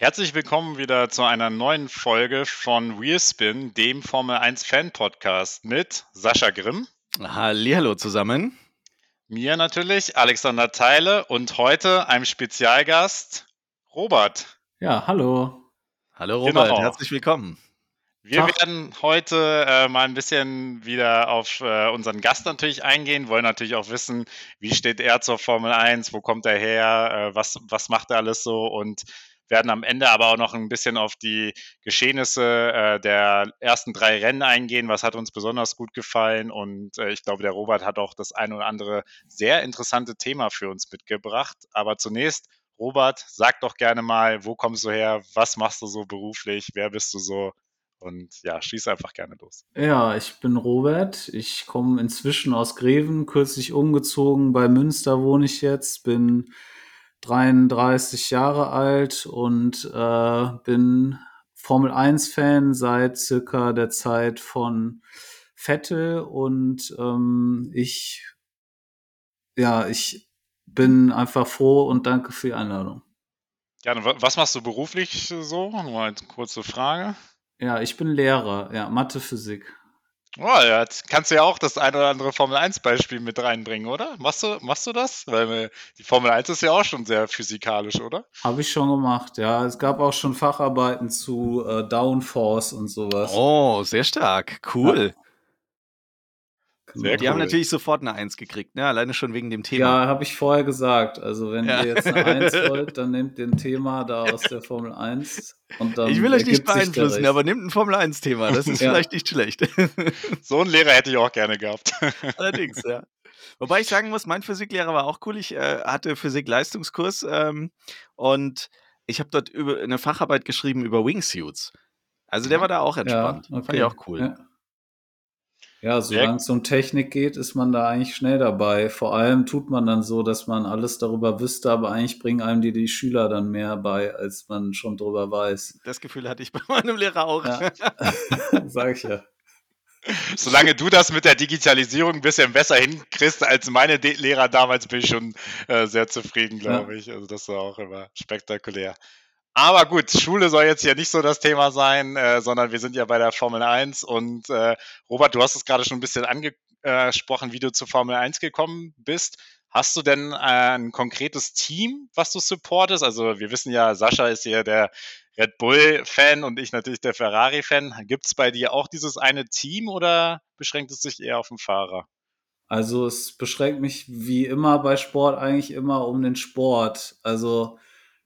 Herzlich willkommen wieder zu einer neuen Folge von Wheelspin, dem Formel 1 Fan Podcast mit Sascha Grimm. Hallo zusammen. Mir natürlich, Alexander Teile und heute einem Spezialgast, Robert. Ja, hallo. Hallo Robert, genau. herzlich willkommen. Wir Tag. werden heute äh, mal ein bisschen wieder auf äh, unseren Gast natürlich eingehen, wollen natürlich auch wissen, wie steht er zur Formel 1, wo kommt er her, äh, was, was macht er alles so und werden am Ende aber auch noch ein bisschen auf die Geschehnisse äh, der ersten drei Rennen eingehen. Was hat uns besonders gut gefallen? Und äh, ich glaube, der Robert hat auch das ein oder andere sehr interessante Thema für uns mitgebracht. Aber zunächst, Robert, sag doch gerne mal, wo kommst du her? Was machst du so beruflich? Wer bist du so? Und ja, schieß einfach gerne los. Ja, ich bin Robert. Ich komme inzwischen aus Greven, kürzlich umgezogen. Bei Münster wohne ich jetzt, bin 33 Jahre alt und äh, bin Formel 1-Fan seit circa der Zeit von Vettel und ähm, ich, ja, ich bin einfach froh und danke für die Einladung. Ja, was machst du beruflich so? Nur eine kurze Frage. Ja, ich bin Lehrer, ja, Mathe, Physik. Oh, ja, kannst du ja auch das ein oder andere Formel-1-Beispiel mit reinbringen, oder? Machst du, machst du das? Weil äh, die Formel 1 ist ja auch schon sehr physikalisch, oder? Habe ich schon gemacht, ja. Es gab auch schon Facharbeiten zu äh, Downforce und sowas. Oh, sehr stark. Cool. Ja. Sehr die cool. haben natürlich sofort eine Eins gekriegt, ne? alleine schon wegen dem Thema. Ja, habe ich vorher gesagt. Also, wenn ja. ihr jetzt eine Eins wollt, dann nehmt den Thema da aus der Formel 1. Und dann ich will euch nicht beeinflussen, aber nehmt ein Formel 1-Thema. Das ist ja. vielleicht nicht schlecht. So einen Lehrer hätte ich auch gerne gehabt. Allerdings, ja. Wobei ich sagen muss, mein Physiklehrer war auch cool. Ich äh, hatte Physik-Leistungskurs ähm, und ich habe dort über eine Facharbeit geschrieben über Wingsuits. Also der war da auch entspannt. Ja, okay. Fand ich auch cool. Ja. Ja, solange es um Technik geht, ist man da eigentlich schnell dabei. Vor allem tut man dann so, dass man alles darüber wüsste, aber eigentlich bringen einem die, die Schüler dann mehr bei, als man schon drüber weiß. Das Gefühl hatte ich bei meinem Lehrer auch. Ja. Sag ich ja. Solange du das mit der Digitalisierung ein bisschen besser hinkriegst als meine De Lehrer damals, bin ich schon äh, sehr zufrieden, glaube ja. ich. Also das war auch immer spektakulär. Aber gut, Schule soll jetzt ja nicht so das Thema sein, äh, sondern wir sind ja bei der Formel 1 und äh, Robert, du hast es gerade schon ein bisschen angesprochen, wie du zur Formel 1 gekommen bist. Hast du denn äh, ein konkretes Team, was du supportest? Also wir wissen ja, Sascha ist hier der Red Bull-Fan und ich natürlich der Ferrari-Fan. Gibt es bei dir auch dieses eine Team oder beschränkt es sich eher auf den Fahrer? Also es beschränkt mich wie immer bei Sport eigentlich immer um den Sport. Also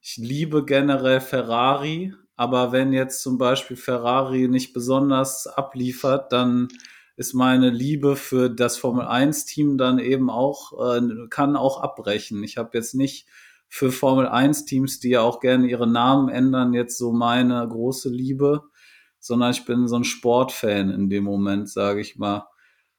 ich liebe generell Ferrari, aber wenn jetzt zum Beispiel Ferrari nicht besonders abliefert, dann ist meine Liebe für das Formel 1 Team dann eben auch, äh, kann auch abbrechen. Ich habe jetzt nicht für Formel 1 Teams, die ja auch gerne ihre Namen ändern, jetzt so meine große Liebe, sondern ich bin so ein Sportfan in dem Moment, sage ich mal.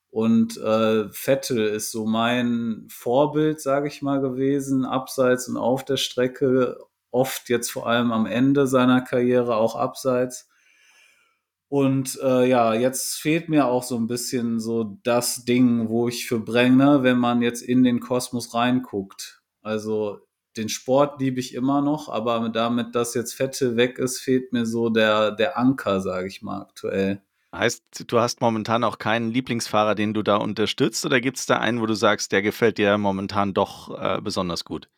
Und äh, Vettel ist so mein Vorbild, sage ich mal, gewesen, abseits und auf der Strecke oft jetzt vor allem am Ende seiner Karriere auch abseits. Und äh, ja, jetzt fehlt mir auch so ein bisschen so das Ding, wo ich für brenne, wenn man jetzt in den Kosmos reinguckt. Also den Sport liebe ich immer noch, aber damit, dass jetzt Fette weg ist, fehlt mir so der, der Anker, sage ich mal aktuell. Heißt, du hast momentan auch keinen Lieblingsfahrer, den du da unterstützt, oder gibt es da einen, wo du sagst, der gefällt dir momentan doch äh, besonders gut?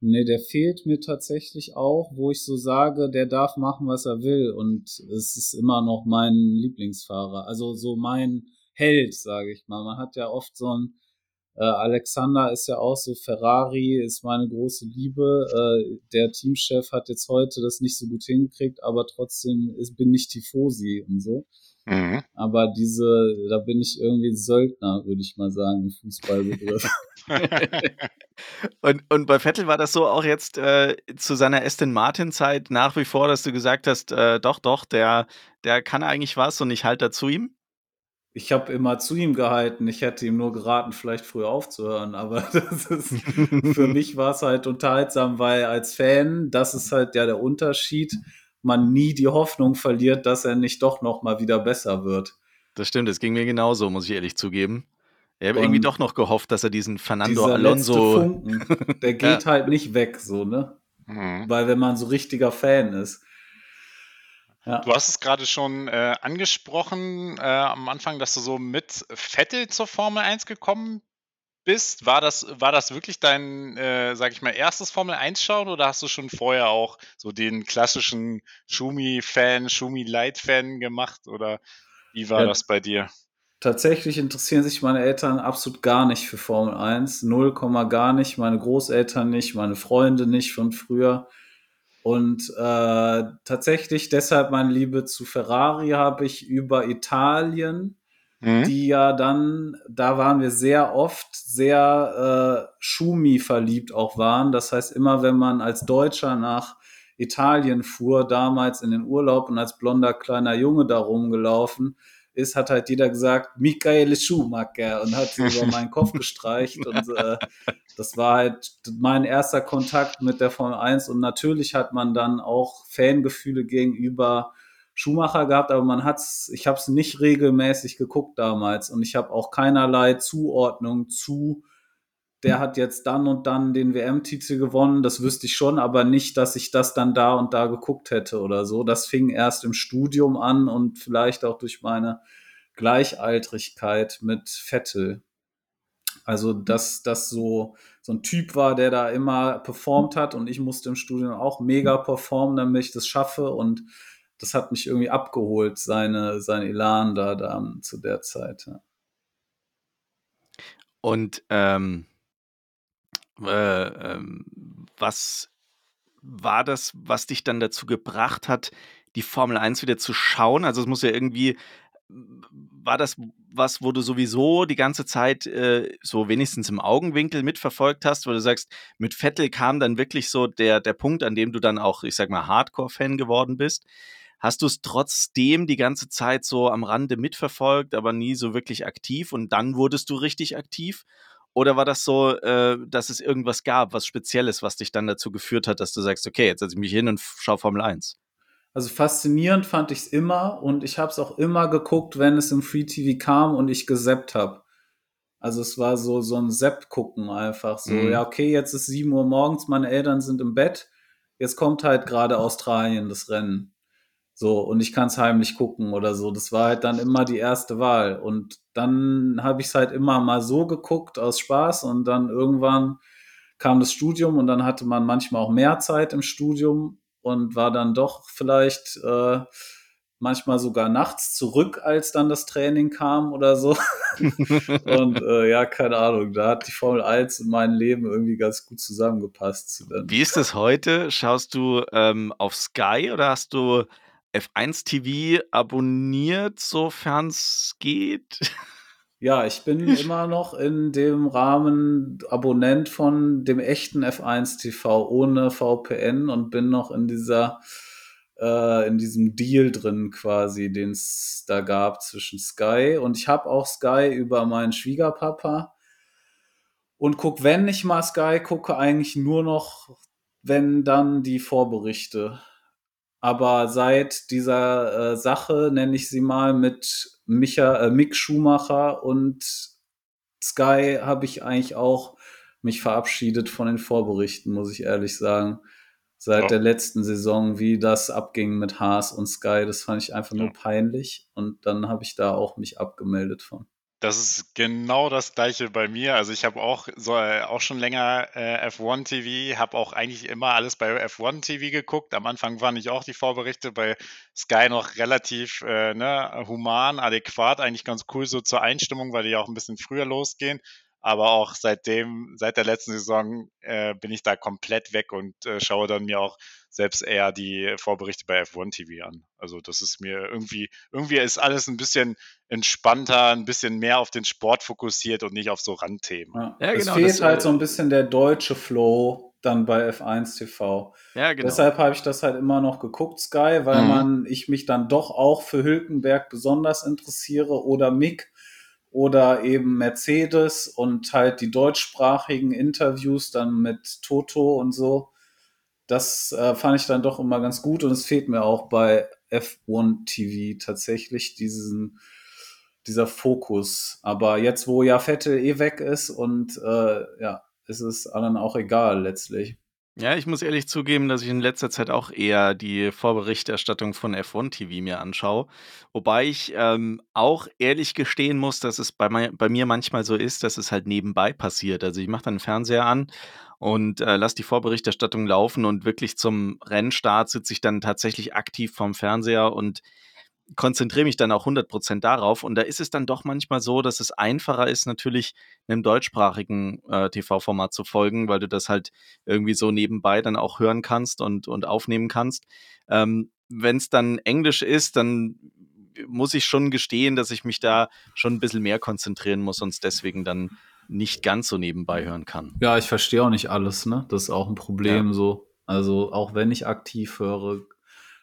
Nee, der fehlt mir tatsächlich auch, wo ich so sage, der darf machen, was er will. Und es ist immer noch mein Lieblingsfahrer. Also so mein Held, sage ich mal. Man hat ja oft so ein, äh, Alexander ist ja auch so, Ferrari ist meine große Liebe. Äh, der Teamchef hat jetzt heute das nicht so gut hingekriegt, aber trotzdem bin ich Tifosi und so. Mhm. Aber diese, da bin ich irgendwie Söldner, würde ich mal sagen, im Fußballbegriff. und, und bei Vettel war das so auch jetzt äh, zu seiner Aston Martin-Zeit nach wie vor, dass du gesagt hast, äh, doch, doch, der, der kann eigentlich was und ich halte da zu ihm? Ich habe immer zu ihm gehalten. Ich hätte ihm nur geraten, vielleicht früher aufzuhören. Aber das ist, für mich war es halt unterhaltsam, weil als Fan, das ist halt ja der Unterschied man nie die Hoffnung verliert, dass er nicht doch noch mal wieder besser wird. Das stimmt, es ging mir genauso, muss ich ehrlich zugeben. Ich habe irgendwie doch noch gehofft, dass er diesen Fernando Alonso. Funken, der geht ja. halt nicht weg, so, ne? Mhm. Weil wenn man so richtiger Fan ist. Ja. Du hast es gerade schon äh, angesprochen äh, am Anfang, dass du so mit Vettel zur Formel 1 gekommen bist. War das, war das wirklich dein, äh, sag ich mal, erstes Formel 1 schauen oder hast du schon vorher auch so den klassischen Schumi-Fan, Schumi-Light-Fan gemacht oder wie war ja, das bei dir? Tatsächlich interessieren sich meine Eltern absolut gar nicht für Formel 1. Null Komma gar nicht. Meine Großeltern nicht, meine Freunde nicht von früher. Und äh, tatsächlich deshalb meine Liebe zu Ferrari habe ich über Italien, mhm. die ja dann, da waren wir sehr oft sehr äh, Schumi verliebt auch waren. Das heißt, immer wenn man als Deutscher nach Italien fuhr, damals in den Urlaub und als blonder kleiner Junge da rumgelaufen, ist, hat halt jeder gesagt, Michael Schumacher und hat über meinen Kopf gestreicht und äh, das war halt mein erster Kontakt mit der Formel 1 und natürlich hat man dann auch Fangefühle gegenüber Schumacher gehabt, aber man hat's, ich habe es nicht regelmäßig geguckt damals und ich habe auch keinerlei Zuordnung zu der hat jetzt dann und dann den WM-Titel gewonnen, das wüsste ich schon, aber nicht, dass ich das dann da und da geguckt hätte oder so. Das fing erst im Studium an und vielleicht auch durch meine Gleichaltrigkeit mit Vettel. Also, dass das so, so ein Typ war, der da immer performt hat und ich musste im Studium auch mega performen, damit ich das schaffe und das hat mich irgendwie abgeholt, seine, sein Elan da, da zu der Zeit. Ja. Und ähm, äh, ähm, was war das, was dich dann dazu gebracht hat, die Formel 1 wieder zu schauen? Also es muss ja irgendwie, war das was, wo du sowieso die ganze Zeit äh, so wenigstens im Augenwinkel mitverfolgt hast, wo du sagst, mit Vettel kam dann wirklich so der, der Punkt, an dem du dann auch, ich sag mal, Hardcore-Fan geworden bist. Hast du es trotzdem die ganze Zeit so am Rande mitverfolgt, aber nie so wirklich aktiv und dann wurdest du richtig aktiv? Oder war das so, äh, dass es irgendwas gab, was Spezielles, was dich dann dazu geführt hat, dass du sagst, okay, jetzt setze ich mich hin und schaue Formel 1? Also faszinierend fand ich es immer und ich habe es auch immer geguckt, wenn es im Free TV kam und ich gesappt habe. Also es war so so ein Sepp gucken einfach so. Mhm. Ja, okay, jetzt ist 7 Uhr morgens, meine Eltern sind im Bett. Jetzt kommt halt gerade Australien das Rennen. So, und ich kann es heimlich gucken oder so. Das war halt dann immer die erste Wahl. Und dann habe ich es halt immer mal so geguckt aus Spaß und dann irgendwann kam das Studium und dann hatte man manchmal auch mehr Zeit im Studium und war dann doch vielleicht äh, manchmal sogar nachts zurück, als dann das Training kam oder so. und äh, ja, keine Ahnung, da hat die Formel 1 in meinem Leben irgendwie ganz gut zusammengepasst. Wie ist es heute? Schaust du ähm, auf Sky oder hast du F1 TV abonniert, sofern es geht? Ja, ich bin immer noch in dem Rahmen Abonnent von dem echten F1 TV ohne VPN und bin noch in dieser äh, in diesem Deal drin quasi, den es da gab zwischen Sky und ich habe auch Sky über meinen Schwiegerpapa und guck, wenn ich mal Sky gucke, eigentlich nur noch, wenn dann die Vorberichte aber seit dieser äh, Sache, nenne ich sie mal, mit Micha, äh, Mick Schumacher und Sky habe ich eigentlich auch mich verabschiedet von den Vorberichten, muss ich ehrlich sagen. Seit ja. der letzten Saison, wie das abging mit Haas und Sky, das fand ich einfach nur peinlich. Und dann habe ich da auch mich abgemeldet von. Das ist genau das Gleiche bei mir. Also ich habe auch so äh, auch schon länger äh, F1 TV, habe auch eigentlich immer alles bei F1 TV geguckt. Am Anfang fand ich auch die Vorberichte bei Sky noch relativ äh, ne, human, adäquat, eigentlich ganz cool so zur Einstimmung, weil die auch ein bisschen früher losgehen. Aber auch seitdem, seit der letzten Saison äh, bin ich da komplett weg und äh, schaue dann mir auch selbst eher die Vorberichte bei F1 TV an. Also das ist mir irgendwie, irgendwie ist alles ein bisschen entspannter, ein bisschen mehr auf den Sport fokussiert und nicht auf so Randthemen. Ja, ja es genau, fehlt das, halt äh, so ein bisschen der deutsche Flow dann bei F1 TV. Ja, genau. Deshalb habe ich das halt immer noch geguckt, Sky, weil mhm. man, ich mich dann doch auch für Hülkenberg besonders interessiere oder Mick oder eben Mercedes und halt die deutschsprachigen Interviews dann mit Toto und so. Das äh, fand ich dann doch immer ganz gut und es fehlt mir auch bei F1 TV tatsächlich diesen, dieser Fokus. Aber jetzt, wo ja Vettel eh weg ist und äh, ja, ist es allen auch egal letztlich. Ja, ich muss ehrlich zugeben, dass ich in letzter Zeit auch eher die Vorberichterstattung von F1 TV mir anschaue. Wobei ich ähm, auch ehrlich gestehen muss, dass es bei, bei mir manchmal so ist, dass es halt nebenbei passiert. Also ich mache dann den Fernseher an und äh, lasse die Vorberichterstattung laufen und wirklich zum Rennstart sitze ich dann tatsächlich aktiv vorm Fernseher und konzentriere mich dann auch 100% darauf. Und da ist es dann doch manchmal so, dass es einfacher ist, natürlich einem deutschsprachigen äh, TV-Format zu folgen, weil du das halt irgendwie so nebenbei dann auch hören kannst und, und aufnehmen kannst. Ähm, Wenn es dann Englisch ist, dann muss ich schon gestehen, dass ich mich da schon ein bisschen mehr konzentrieren muss und es deswegen dann nicht ganz so nebenbei hören kann. Ja, ich verstehe auch nicht alles, ne? Das ist auch ein Problem so. Also auch wenn ich aktiv höre,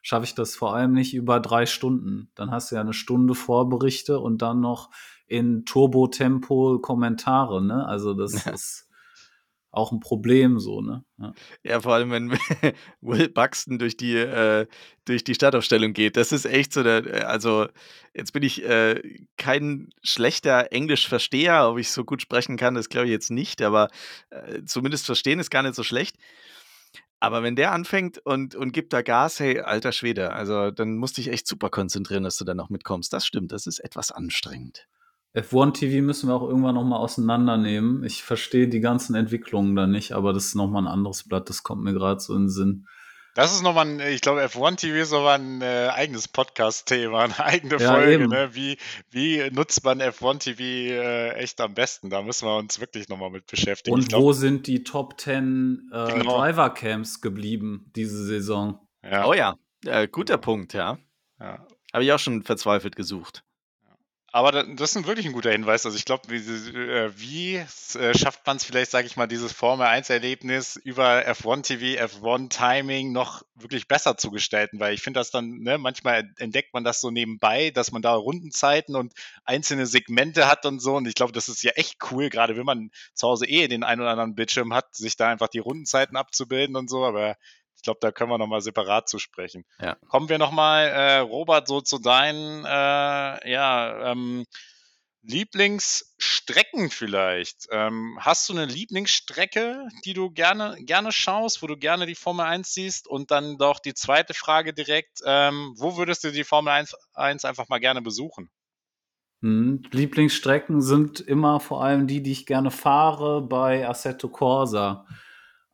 schaffe ich das vor allem nicht über drei Stunden. Dann hast du ja eine Stunde Vorberichte und dann noch in Turbo-Tempo Kommentare, ne? Also das Ja. ist auch ein Problem so, ne? Ja. Ja, vor allem, wenn Will Buxton durch die, äh, durch die Startaufstellung geht. Das ist echt so der, äh, also jetzt bin ich äh, kein schlechter Englischversteher, ob ich so gut sprechen kann, das glaube ich jetzt nicht, aber äh, zumindest verstehen ist gar nicht so schlecht. Aber wenn der anfängt und, und gibt da Gas, hey, alter Schwede, also dann musst du dich echt super konzentrieren, dass du da noch mitkommst. Das stimmt, das ist etwas anstrengend. F1 TV müssen wir auch irgendwann noch mal auseinandernehmen. Ich verstehe die ganzen Entwicklungen da nicht, aber das ist noch mal ein anderes Blatt. Das kommt mir gerade so in den Sinn. Das ist nochmal ein, ich glaube, F1 TV ist nochmal ein äh, eigenes Podcast-Thema, eine eigene Ja, Folge. Ne? Wie, wie nutzt man F1 TV äh, echt am besten? Da müssen wir uns wirklich nochmal mit beschäftigen. Und glaub, wo sind die Top 10 äh, Genau. Driver Camps geblieben diese Saison? ja, Oh ja, äh, guter Punkt, ja. ja. Habe ich auch schon verzweifelt gesucht. Aber da- das ist wirklich ein guter Hinweis. Also ich glaube, wie, äh, wie äh, schafft man es vielleicht, sage ich mal, dieses Formel 1-Erlebnis über F1 TV, F1 Timing noch wirklich besser zu gestalten? Weil ich finde das dann, ne, manchmal entdeckt man das so nebenbei, dass man da Rundenzeiten und einzelne Segmente hat und so. Und ich glaube, das ist ja echt cool, gerade wenn man zu Hause eh den einen oder anderen Bildschirm hat, sich da einfach die Rundenzeiten abzubilden und so. Aber glaube, da können wir nochmal separat zu sprechen. Ja. Kommen wir nochmal, äh, Robert, so zu deinen, äh, ja, ähm, Lieblingsstrecken vielleicht. Ähm, hast du eine Lieblingsstrecke, die du gerne, gerne schaust, wo du gerne die Formel 1 siehst? Und dann doch die zweite Frage direkt, ähm, wo würdest du die Formel 1, 1 einfach mal gerne besuchen? Hm, Lieblingsstrecken sind immer vor allem die, die ich gerne fahre bei Assetto Corsa.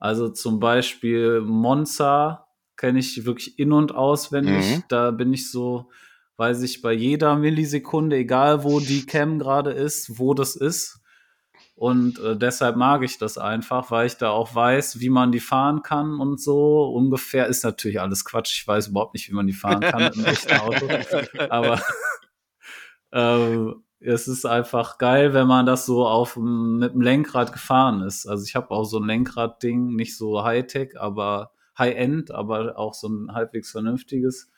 Also zum Beispiel Monza kenne ich wirklich in- und auswendig. Mhm. Da bin ich so, weiß ich bei jeder Millisekunde, egal wo die Cam gerade ist, wo das ist. Und äh, deshalb mag ich das einfach, weil ich da auch weiß, wie man die fahren kann und so. Ungefähr ist natürlich alles Quatsch. Ich weiß überhaupt nicht, wie man die fahren kann mit einem echten Auto. Aber ähm, es ist einfach geil, wenn man das so auf mit dem Lenkrad gefahren ist. Also ich habe auch so ein Lenkradding, nicht so Hightech, aber High-End, aber auch so ein halbwegs vernünftiges.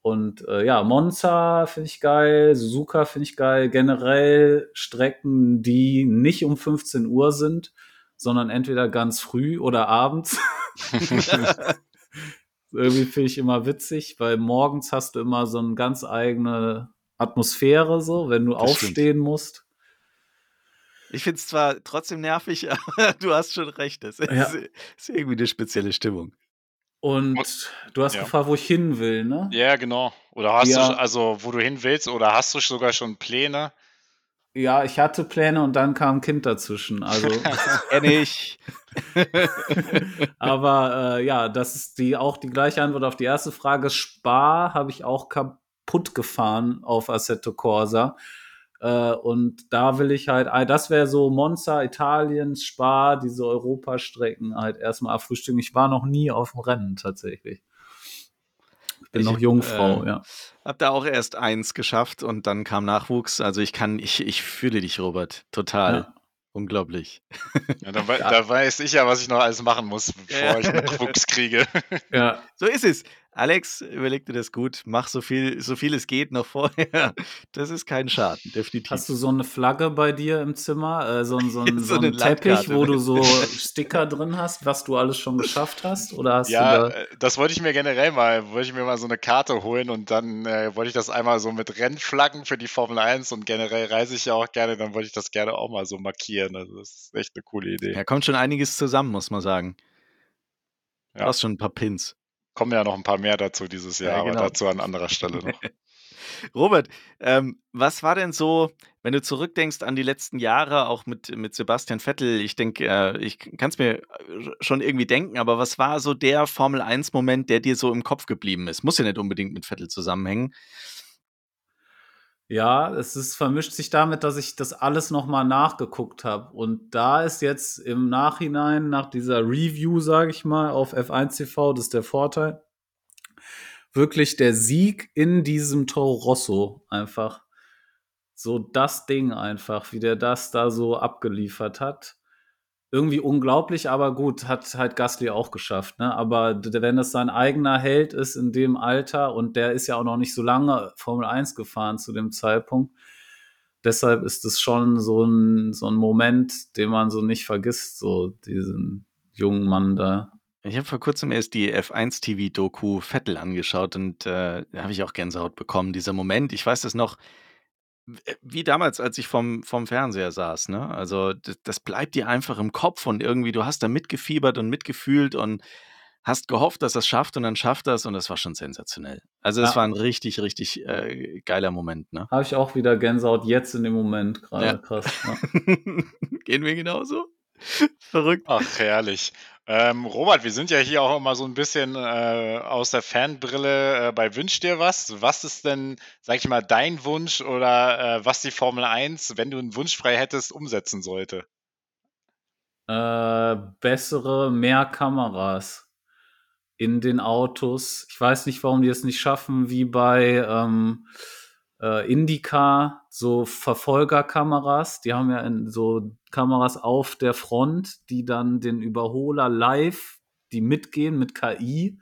Und äh, ja, Monza finde ich geil, Suzuka finde ich geil. Generell Strecken, die nicht um 15 Uhr sind, sondern entweder ganz früh oder abends. Irgendwie finde ich immer witzig, weil morgens hast du immer so eine ganz eigene Atmosphäre, so, wenn du Das stimmt. aufstehen musst. Ich finde es zwar trotzdem nervig, aber du hast schon recht. Es ist, Ja. ist irgendwie eine spezielle Stimmung. Und Und- du hast ja. gefragt, wo ich hin will, ne? Ja, genau. Oder hast Ja. du, also wo du hin willst, oder hast du sogar schon Pläne? Ja, ich hatte Pläne und dann kam ein Kind dazwischen. Also, Kenn ich. aber äh, ja, das ist die auch die gleiche Antwort auf die erste Frage. Spar habe ich auch kaputt gefahren auf Assetto Corsa. Äh, und da will ich halt, das wäre so Monza, Italien, Spa, diese Europastrecken halt erstmal abfrühstücken. Ich war noch nie auf dem Rennen tatsächlich. Ich bin Ich, noch Jungfrau, äh, ja. Hab da auch erst eins geschafft und dann kam Nachwuchs. Also ich kann, ich, ich fühle dich, Robert. Total. ja. Unglaublich. Ja, Ja. da weiß ich ja, was ich noch alles machen muss, bevor ich Nachwuchs kriege. Ja, So ist es. Alex, überleg dir das gut. Mach so viel, so viel es geht noch vorher. Das ist kein Schaden, definitiv. Hast du so eine Flagge bei dir im Zimmer? Äh, so, ein- so, So so eine einen Teppich, wo du so Sticker drin hast, was du alles schon geschafft hast? Oder hast Ja, du da. äh, das wollte ich mir generell mal, wollte ich mir mal so eine Karte holen und dann äh, wollte ich das einmal so mit Rennflaggen für die Formel 1 und generell reise ich ja auch gerne, dann wollte ich das gerne auch mal so markieren. Also das ist echt eine coole Idee. Ja, kommt schon einiges zusammen, muss man sagen. Ja. Du hast schon ein paar Pins. Kommen ja noch ein paar mehr dazu dieses Jahr, ja, genau. aber dazu an anderer Stelle noch. Robert, ähm, was war denn so, wenn du zurückdenkst an die letzten Jahre, auch mit, mit Sebastian Vettel? Ich denke, äh, ich kann es mir schon irgendwie denken, aber was war so der Formel 1-Moment, der dir so im Kopf geblieben ist? Muss ja nicht unbedingt mit Vettel zusammenhängen. Ja, es ist, vermischt sich damit, dass ich das alles nochmal nachgeguckt habe. Und da ist jetzt im Nachhinein, nach dieser Review, sage ich mal, auf F1 TV, das ist der Vorteil, wirklich der Sieg in diesem Toro Rosso einfach. So das Ding einfach, wie der das da so abgeliefert hat. Irgendwie unglaublich, aber gut, hat halt Gasly auch geschafft. Ne? Aber wenn das sein eigener Held ist in dem Alter und der ist ja auch noch nicht so lange Formel 1 gefahren zu dem Zeitpunkt, deshalb ist es schon so ein, so ein Moment, den man so nicht vergisst, so diesen jungen Mann da. Ich habe vor kurzem erst die F1 TV-Doku Vettel angeschaut und äh, da habe ich auch Gänsehaut bekommen. Dieser Moment, ich weiß das noch, wie damals, als ich vom, vom Fernseher saß. Ne? Also das, das bleibt dir einfach im Kopf und irgendwie, du hast da mitgefiebert und mitgefühlt und hast gehofft, dass das schafft und dann schafft das und das war schon sensationell. Also es ja. war ein richtig, richtig äh, geiler Moment. Ne? Habe ich auch wieder Gänsehaut jetzt in dem Moment gerade. Ja. Krass. Ja. Gehen wir genauso? Verrückt. Ach, herrlich. Ähm, Robert, wir sind ja hier auch immer so ein bisschen äh, aus der Fanbrille äh, bei Wünsch dir was. Was ist denn, sag ich mal, dein Wunsch oder äh, was die Formel 1, wenn du einen Wunsch frei hättest, umsetzen sollte? Äh, bessere, mehr Kameras in den Autos. Ich weiß nicht, warum die es nicht schaffen, wie bei ähm, äh, Indica so Verfolgerkameras. Die haben ja so Kameras auf der Front, die dann den Überholer live, die mitgehen mit KI.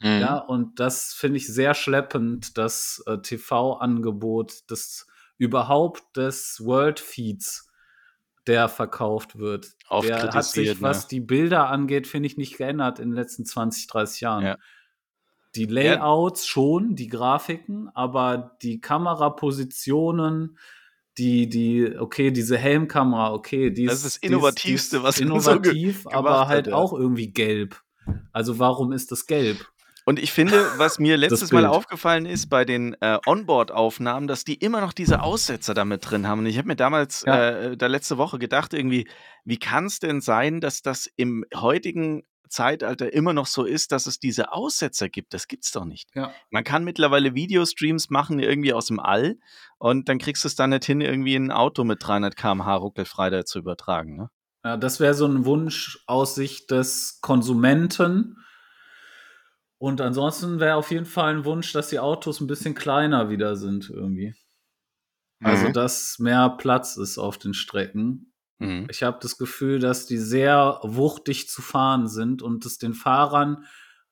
Mhm. Ja, und das finde ich sehr schleppend, das äh, TV-Angebot, das überhaupt des World Feeds, der verkauft wird. Oft der hat sich, ne? was die Bilder angeht, finde ich, nicht geändert in den letzten 20, 30 Jahren. Ja. Die Layouts ja. schon, die Grafiken, aber die Kamerapositionen, die, die, okay, diese Helmkamera, okay, die das ist das Innovativste, was innovativ, so aber halt hat, auch irgendwie gelb. Also warum ist das gelb? Und ich finde, was mir letztes Mal aufgefallen ist bei den äh, Onboard-Aufnahmen, dass die immer noch diese Aussetzer damit drin haben. Und ich habe mir damals, ja. äh, da letzte Woche gedacht, irgendwie, wie kann es denn sein, dass das im heutigen Zeitalter immer noch so ist, dass es diese Aussetzer gibt. Das gibt's doch nicht. Ja. Man kann mittlerweile Videostreams machen irgendwie aus dem All und dann kriegst du es dann nicht hin, irgendwie ein Auto mit 300 km/h ruckelfrei da zu übertragen. Ne? Ja, das wäre so ein Wunsch aus Sicht des Konsumenten. Und ansonsten wäre auf jeden Fall ein Wunsch, dass die Autos ein bisschen kleiner wieder sind irgendwie. Also, mhm. dass mehr Platz ist auf den Strecken. Mhm. Ich habe das Gefühl, dass die sehr wuchtig zu fahren sind und es den Fahrern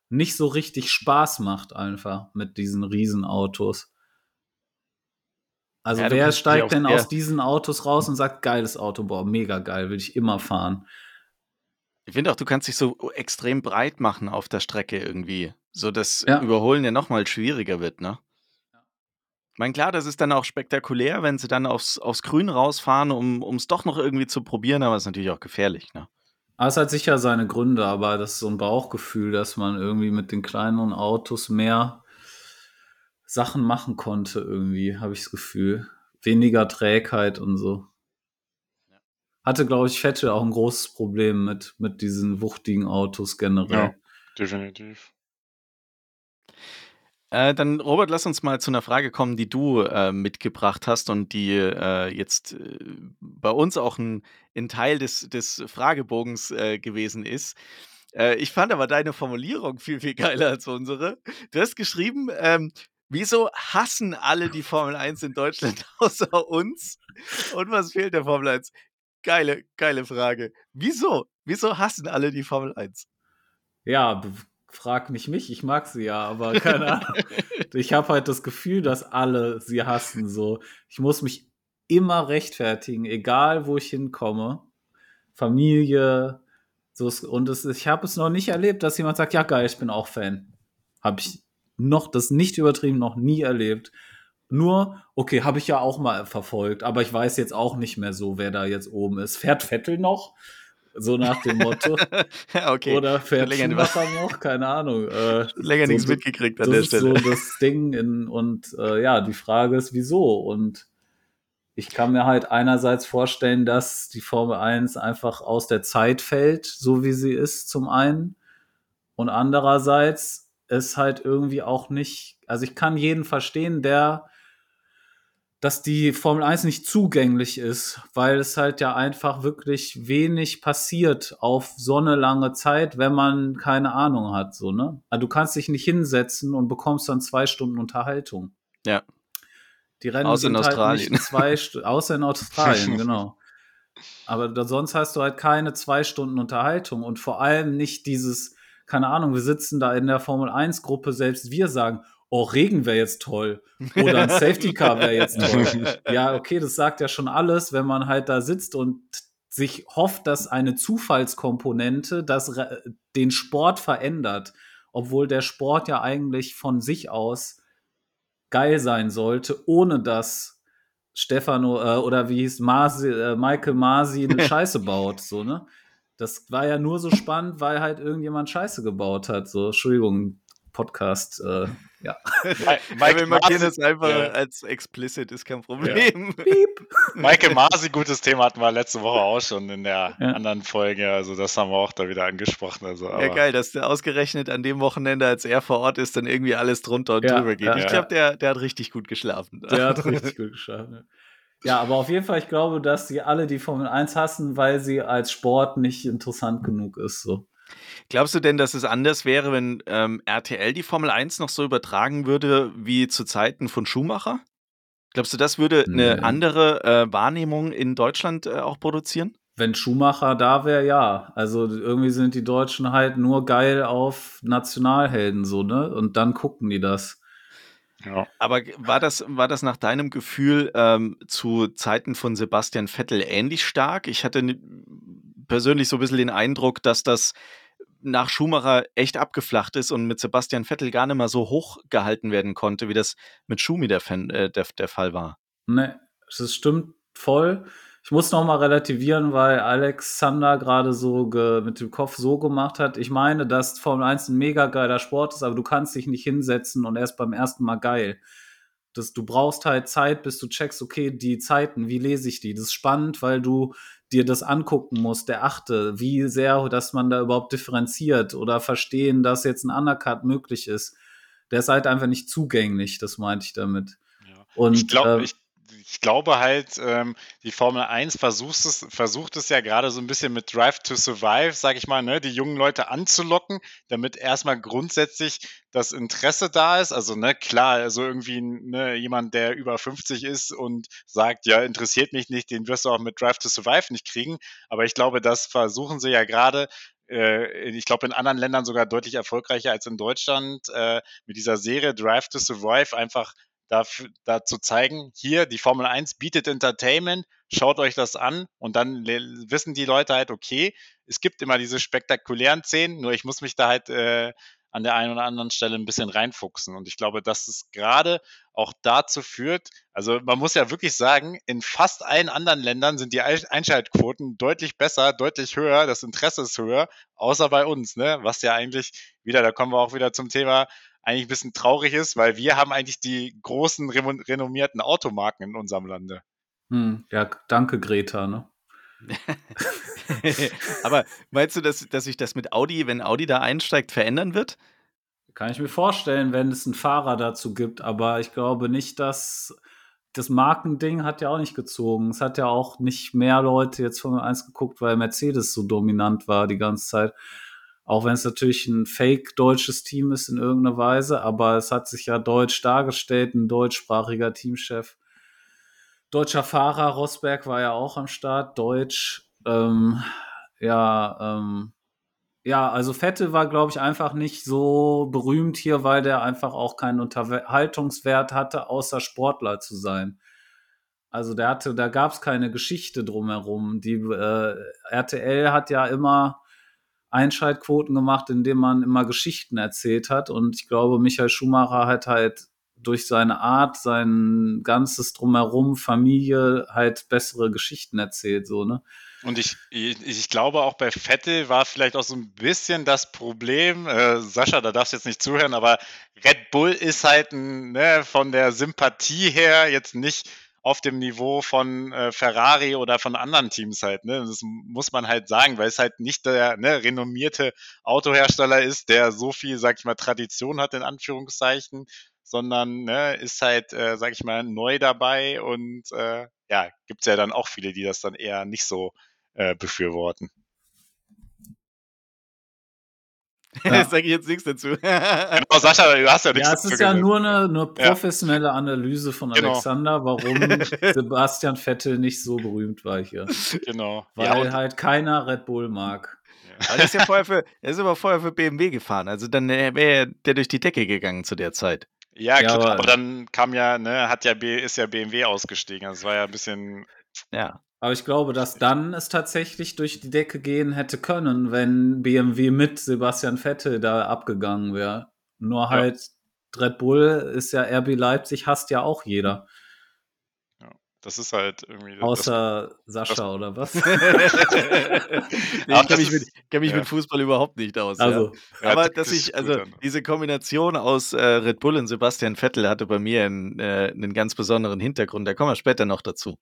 nicht so richtig Spaß macht, einfach mit diesen Riesenautos. Also ja, wer steigt denn aus diesen Autos raus und sagt, geiles Auto, boah, mega geil, will ich immer fahren. Ich finde auch, du kannst dich so extrem breit machen auf der Strecke irgendwie, so dass ja. Überholen ja nochmal schwieriger wird, ne? Ich meine, klar, das ist dann auch spektakulär, wenn sie dann aufs, aufs Grün rausfahren, um es doch noch irgendwie zu probieren, aber es ist natürlich auch gefährlich. Ne? Ah, es hat sicher seine Gründe, aber das ist so ein Bauchgefühl, dass man irgendwie mit den kleineren Autos mehr Sachen machen konnte, irgendwie, habe ich das Gefühl. Weniger Trägheit und so. Hatte, glaube ich, Vettel auch ein großes Problem mit, mit diesen wuchtigen Autos generell. Ja, definitiv. Äh, dann, Robert, lass uns mal zu einer Frage kommen, die du äh, mitgebracht hast und die äh, jetzt äh, bei uns auch ein, ein Teil des, des Fragebogens äh, gewesen ist. Äh, ich fand aber deine Formulierung viel, viel geiler als unsere. Du hast geschrieben, ähm, wieso hassen alle die Formel 1 in Deutschland außer uns? Und was fehlt der Formel 1? Geile, geile Frage. Wieso? Wieso hassen alle die Formel 1? Ja, frag nicht mich, ich mag sie ja, aber keine Ahnung. ich habe halt das Gefühl, dass alle sie hassen. So, ich muss mich immer rechtfertigen, egal wo ich hinkomme. Familie, so und es, ich habe es noch nicht erlebt, dass jemand sagt, ja geil, ich bin auch Fan. Habe ich noch das nicht übertrieben, noch nie erlebt. Nur, okay, habe ich ja auch mal verfolgt, aber ich weiß jetzt auch nicht mehr so, wer da jetzt oben ist. Fährt Vettel noch? So nach dem Motto. okay. Oder fährt Schumacher noch? Keine Ahnung. Äh, Länger so, nichts das- mitgekriegt an das der ist Stelle. so das Ding. In, und äh, ja, die Frage ist, wieso? Und ich kann mir halt einerseits vorstellen, dass die Formel 1 einfach aus der Zeit fällt, so wie sie ist, zum einen. Und andererseits ist halt irgendwie auch nicht, also ich kann jeden verstehen, der, dass die Formel 1 nicht zugänglich ist, weil es halt ja einfach wirklich wenig passiert auf so eine lange Zeit, wenn man keine Ahnung hat, so, ne? Also du kannst dich nicht hinsetzen und bekommst dann zwei Stunden Unterhaltung. Ja. Die Rennen Außer in Australien. halt nicht zwei, Stu- außer in Australien, genau. Aber sonst hast du halt keine zwei Stunden Unterhaltung und vor allem nicht dieses, keine Ahnung, wir sitzen da in der Formel 1 Gruppe, selbst wir sagen, oh, Regen wäre jetzt toll oder ein Safety Car wäre jetzt toll. Ja, okay, das sagt ja schon alles, wenn man halt da sitzt und sich hofft, dass eine Zufallskomponente das den Sport verändert, obwohl der Sport ja eigentlich von sich aus geil sein sollte, ohne dass Stefano äh, oder wie hieß Masi, äh, Michael Masi eine Scheiße baut, so ne? Das war ja nur so spannend, weil halt irgendjemand Scheiße gebaut hat. So, Entschuldigung, Podcast. Äh, ja. Mi- Ja, wir markieren das einfach ja. als explicit, ist kein Problem. Piep. Michael Masi, gutes Thema hatten wir letzte Woche auch schon in der Ja. anderen Folge. Also das haben wir auch da wieder angesprochen. Also, Ja, geil, dass der ausgerechnet an dem Wochenende, als er vor Ort ist, dann irgendwie alles drunter und Ja, drüber geht. ja, ich ja. glaube, der, der hat richtig gut geschlafen. Der hat richtig gut geschafft. Ne? Ja, aber auf jeden Fall, ich glaube, dass sie alle die Formel 1 hassen, weil sie als Sport nicht interessant genug ist. So. Glaubst du denn, dass es anders wäre, wenn ähm, RTL die Formel 1 noch so übertragen würde wie zu Zeiten von Schumacher? Glaubst du, das würde eine Nee. andere äh, Wahrnehmung in Deutschland äh, auch produzieren? Wenn Schumacher da wäre, ja. Also irgendwie sind die Deutschen halt nur geil auf Nationalhelden, so, ne? Und dann gucken die das. ja. Aber war das, war das nach deinem Gefühl ähm, zu Zeiten von Sebastian Vettel ähnlich stark? Ich hatte persönlich so ein bisschen den Eindruck, dass das nach Schumacher echt abgeflacht ist und mit Sebastian Vettel gar nicht mehr so hoch gehalten werden konnte, wie das mit Schumi der, Fan, äh, der, der Fall war. Ne, das stimmt voll. Ich muss noch mal relativieren, weil Alexander gerade so mit dem Kopf so gemacht hat. Ich meine, dass Formel 1 ein mega geiler Sport ist, aber du kannst dich nicht hinsetzen und erst beim ersten Mal geil. Das, du brauchst halt Zeit, bis du checkst, okay, die Zeiten, wie lese ich die? Das ist spannend, weil du dir das angucken musst, der achte, wie sehr, dass man da überhaupt differenziert oder verstehen, dass jetzt ein Undercut möglich ist. Der ist halt einfach nicht zugänglich, das meinte ich damit. Ja. Und ich, glaub, äh, ich, ich glaube halt, ähm, die Formel 1 versucht es, versucht es ja gerade so ein bisschen mit Drive to Survive, sag ich mal, ne, die jungen Leute anzulocken, damit erstmal grundsätzlich das Interesse da ist. Also, ne, klar, also irgendwie ne, jemand, der über 50 ist und sagt, ja, interessiert mich nicht, den wirst du auch mit Drive to Survive nicht kriegen. Aber ich glaube, das versuchen sie ja gerade äh, ich glaube, in anderen Ländern sogar deutlich erfolgreicher als in Deutschland, äh, mit dieser Serie Drive to Survive einfach dafür, da zu zeigen, hier, die Formel 1 bietet Entertainment, schaut euch das an und dann wissen die Leute halt, okay, es gibt immer diese spektakulären Szenen, nur ich muss mich da halt äh, an der einen oder anderen Stelle ein bisschen reinfuchsen. Und ich glaube, dass es gerade auch dazu führt, also man muss ja wirklich sagen, in fast allen anderen Ländern sind die Ein- Einschaltquoten deutlich besser, deutlich höher, das Interesse ist höher, außer bei uns, ne? Was ja eigentlich wieder, da kommen wir auch wieder zum Thema, eigentlich ein bisschen traurig ist, weil wir haben eigentlich die großen renommierten Automarken in unserem Lande. Hm, ja, danke, Greta, ne? Aber meinst du, dass, dass sich das mit Audi, wenn Audi da einsteigt, verändern wird? Kann ich mir vorstellen, wenn es einen Fahrer dazu gibt, aber ich glaube nicht, dass das Markending hat ja auch nicht gezogen. Es hat ja auch nicht mehr Leute jetzt Formel 1 geguckt, weil Mercedes so dominant war die ganze Zeit. Auch wenn es natürlich ein fake deutsches Team ist in irgendeiner Weise, aber es hat sich ja deutsch dargestellt, ein deutschsprachiger Teamchef. Deutscher Fahrer, Rosberg war ja auch am Start, deutsch. Ähm, ja, ähm, ja, also Vettel war, glaube ich, einfach nicht so berühmt hier, weil der einfach auch keinen Unterhaltungswert hatte, außer Sportler zu sein. Also der hatte, da gab es keine Geschichte drumherum. Die äh, RTL hat ja immer Einschaltquoten gemacht, indem man immer Geschichten erzählt hat. Und ich glaube, Michael Schumacher hat halt durch seine Art, sein ganzes Drumherum, Familie halt bessere Geschichten erzählt, so, ne? Und ich, ich, ich glaube auch bei Vettel war vielleicht auch so ein bisschen das Problem, äh, Sascha, da darfst du jetzt nicht zuhören, aber Red Bull ist halt ein, ne, von der Sympathie her jetzt nicht auf dem Niveau von äh, Ferrari oder von anderen Teams halt. Ne? Das muss man halt sagen, weil es halt nicht der ne, renommierte Autohersteller ist, der so viel, sag ich mal, Tradition hat, in Anführungszeichen, sondern ne, ist halt, äh, sag ich mal, neu dabei und äh, ja, gibt es ja dann auch viele, die das dann eher nicht so äh, befürworten. Ja. sage ich jetzt nichts dazu. genau, Sascha, du hast ja nichts Ja, es ist ja nur eine, eine professionelle ja. Analyse von genau. Alexander, warum Sebastian Vettel nicht so berühmt war hier. Genau. Weil ja, halt keiner Red Bull mag. Ja. Er ist ja vorher für, er ist aber vorher für BMW gefahren, also dann äh, wäre der durch die Decke gegangen zu der Zeit. Ja, klar, aber, aber, dann kam ja, ne, hat ja B, ist ja BMW ausgestiegen. Das war ja ein bisschen. Ja. Aber ich glaube, dass dann es tatsächlich durch die Decke gehen hätte können, wenn BMW mit Sebastian Vettel da abgegangen wäre. Nur halt ja. Red Bull ist ja RB Leipzig, hasst ja auch jeder. Ja, das ist halt irgendwie. Außer das, Sascha das, oder was? nee, ich kenne mich, mit, kenn mich ja. mit, Fußball überhaupt nicht aus. Also, ja. Aber dass ich, also diese Kombination aus äh, Red Bull und Sebastian Vettel hatte bei mir einen, äh, einen ganz besonderen Hintergrund. Da kommen wir später noch dazu.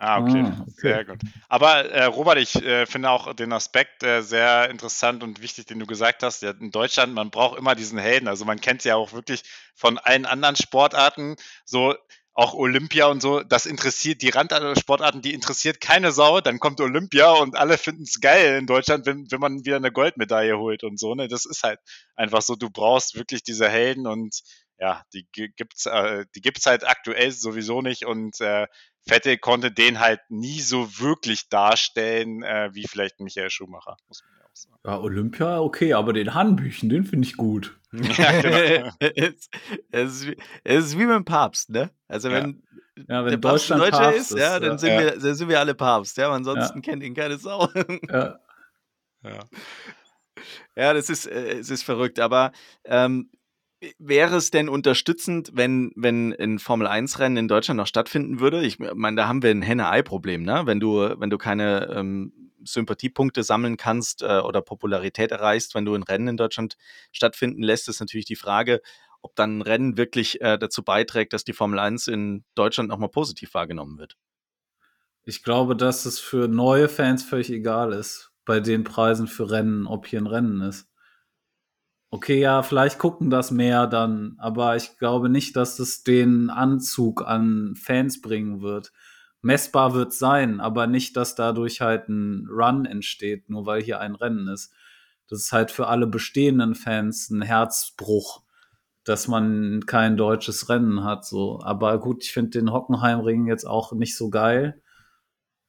Ah, okay. Ah, okay. Sehr gut. Aber äh, Robert, ich äh, finde auch den Aspekt äh, sehr interessant und wichtig, den du gesagt hast. Ja, in Deutschland, man braucht immer diesen Helden. Also man kennt ja auch wirklich von allen anderen Sportarten. So auch Olympia und so, das interessiert die Randsportarten, die interessiert keine Sau. Dann kommt Olympia und alle finden es geil in Deutschland, wenn, wenn man wieder eine Goldmedaille holt und so. Ne? Das ist halt einfach so, du brauchst wirklich diese Helden und ja, die gibt's, äh, die gibt's halt aktuell sowieso nicht und äh, Vettel konnte den halt nie so wirklich darstellen, äh, wie vielleicht Michael Schumacher, muss man ja auch sagen. Ja, Olympia, okay, aber den Hanbüchen, den finde ich gut. ja, genau. es, es, ist wie, es, ist wie, mit dem Papst, ne? Also wenn, ja, wenn der Deutschland Deutscher Papst ist, ja, dann, sind ja. Wir, dann sind wir alle Papst, ja, ansonsten kennt ihn keine Sau. ja. Ja. Ja, das ist, äh, es ist verrückt, aber ähm, Wäre es denn unterstützend, wenn, wenn ein Formel-1-Rennen in Deutschland noch stattfinden würde? Ich meine, da haben wir ein Henne-Ei-Problem, ne? Wenn du, wenn du keine ähm, Sympathiepunkte sammeln kannst äh, oder Popularität erreichst, wenn du ein Rennen in Deutschland stattfinden lässt, ist natürlich die Frage, ob dann ein Rennen wirklich äh, dazu beiträgt, dass die Formel 1 in Deutschland nochmal positiv wahrgenommen wird. Ich glaube, dass es für neue Fans völlig egal ist, bei den Preisen für Rennen, ob hier ein Rennen ist. Okay, ja, vielleicht gucken das mehr dann, aber ich glaube nicht, dass es den Anzug an Fans bringen wird. Messbar wird sein, aber nicht, dass dadurch halt ein Run entsteht, nur weil hier ein Rennen ist. Das ist halt für alle bestehenden Fans ein Herzbruch, dass man kein deutsches Rennen hat, so. Aber gut, ich finde den Hockenheimring jetzt auch nicht so geil.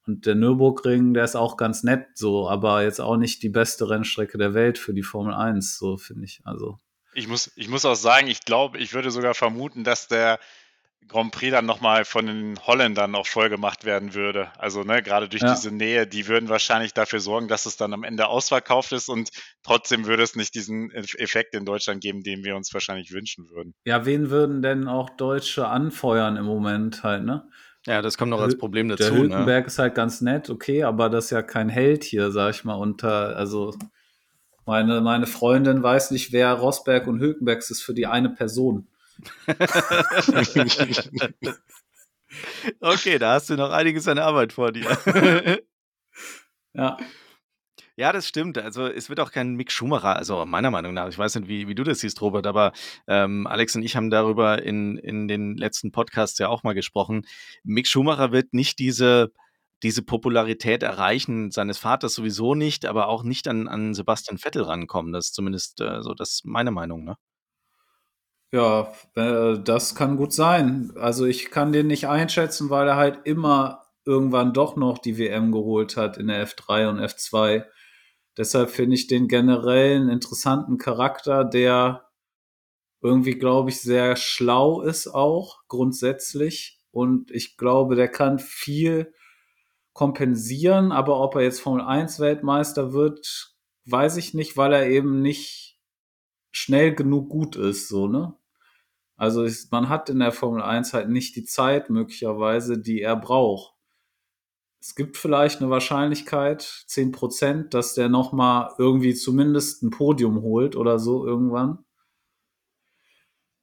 Und der Nürburgring, der ist auch ganz nett, so, aber jetzt auch nicht die beste Rennstrecke der Welt für die Formel 1, so finde ich. Also. Ich muss, ich muss auch sagen, ich glaube, ich würde sogar vermuten, dass der Grand Prix dann nochmal von den Holländern auch voll gemacht werden würde. Also, ne, gerade durch ja. diese Nähe, die würden wahrscheinlich dafür sorgen, dass es dann am Ende ausverkauft ist und trotzdem würde es nicht diesen Effekt in Deutschland geben, den wir uns wahrscheinlich wünschen würden. Ja, wen würden denn auch Deutsche anfeuern im Moment halt, ne? Ja, das kommt noch als Problem dazu. Der ne? Hülkenberg ne? ist halt ganz nett, okay, aber das ist ja kein Held hier, sag ich mal, unter, also meine, meine Freundin weiß nicht, wer Rosberg und Hülkenberg ist für die eine Person. okay, da hast du noch einiges an Arbeit vor dir. ja. Ja, das stimmt. Also es wird auch kein Mick Schumacher, also meiner Meinung nach. Ich weiß nicht, wie, wie du das siehst, Robert, aber ähm, Alex und ich haben darüber in, in den letzten Podcasts ja auch mal gesprochen. Mick Schumacher wird nicht diese, diese Popularität erreichen, seines Vaters sowieso nicht, aber auch nicht an, an Sebastian Vettel rankommen. Das ist zumindest äh, so, das ist meine Meinung, ne? Ja, äh, das kann gut sein. Also ich kann den nicht einschätzen, weil er halt immer irgendwann doch noch die WM geholt hat in der F3 und F2. Deshalb finde ich den generell einen interessanten Charakter, der irgendwie, glaube ich, sehr schlau ist auch grundsätzlich. Und ich glaube, der kann viel kompensieren, aber ob er jetzt Formel 1 Weltmeister wird, weiß ich nicht, weil er eben nicht schnell genug gut ist, so, ne? Also man hat in der Formel 1 halt nicht die Zeit möglicherweise, die er braucht. Es gibt vielleicht eine Wahrscheinlichkeit, 10%, dass der nochmal irgendwie zumindest ein Podium holt oder so irgendwann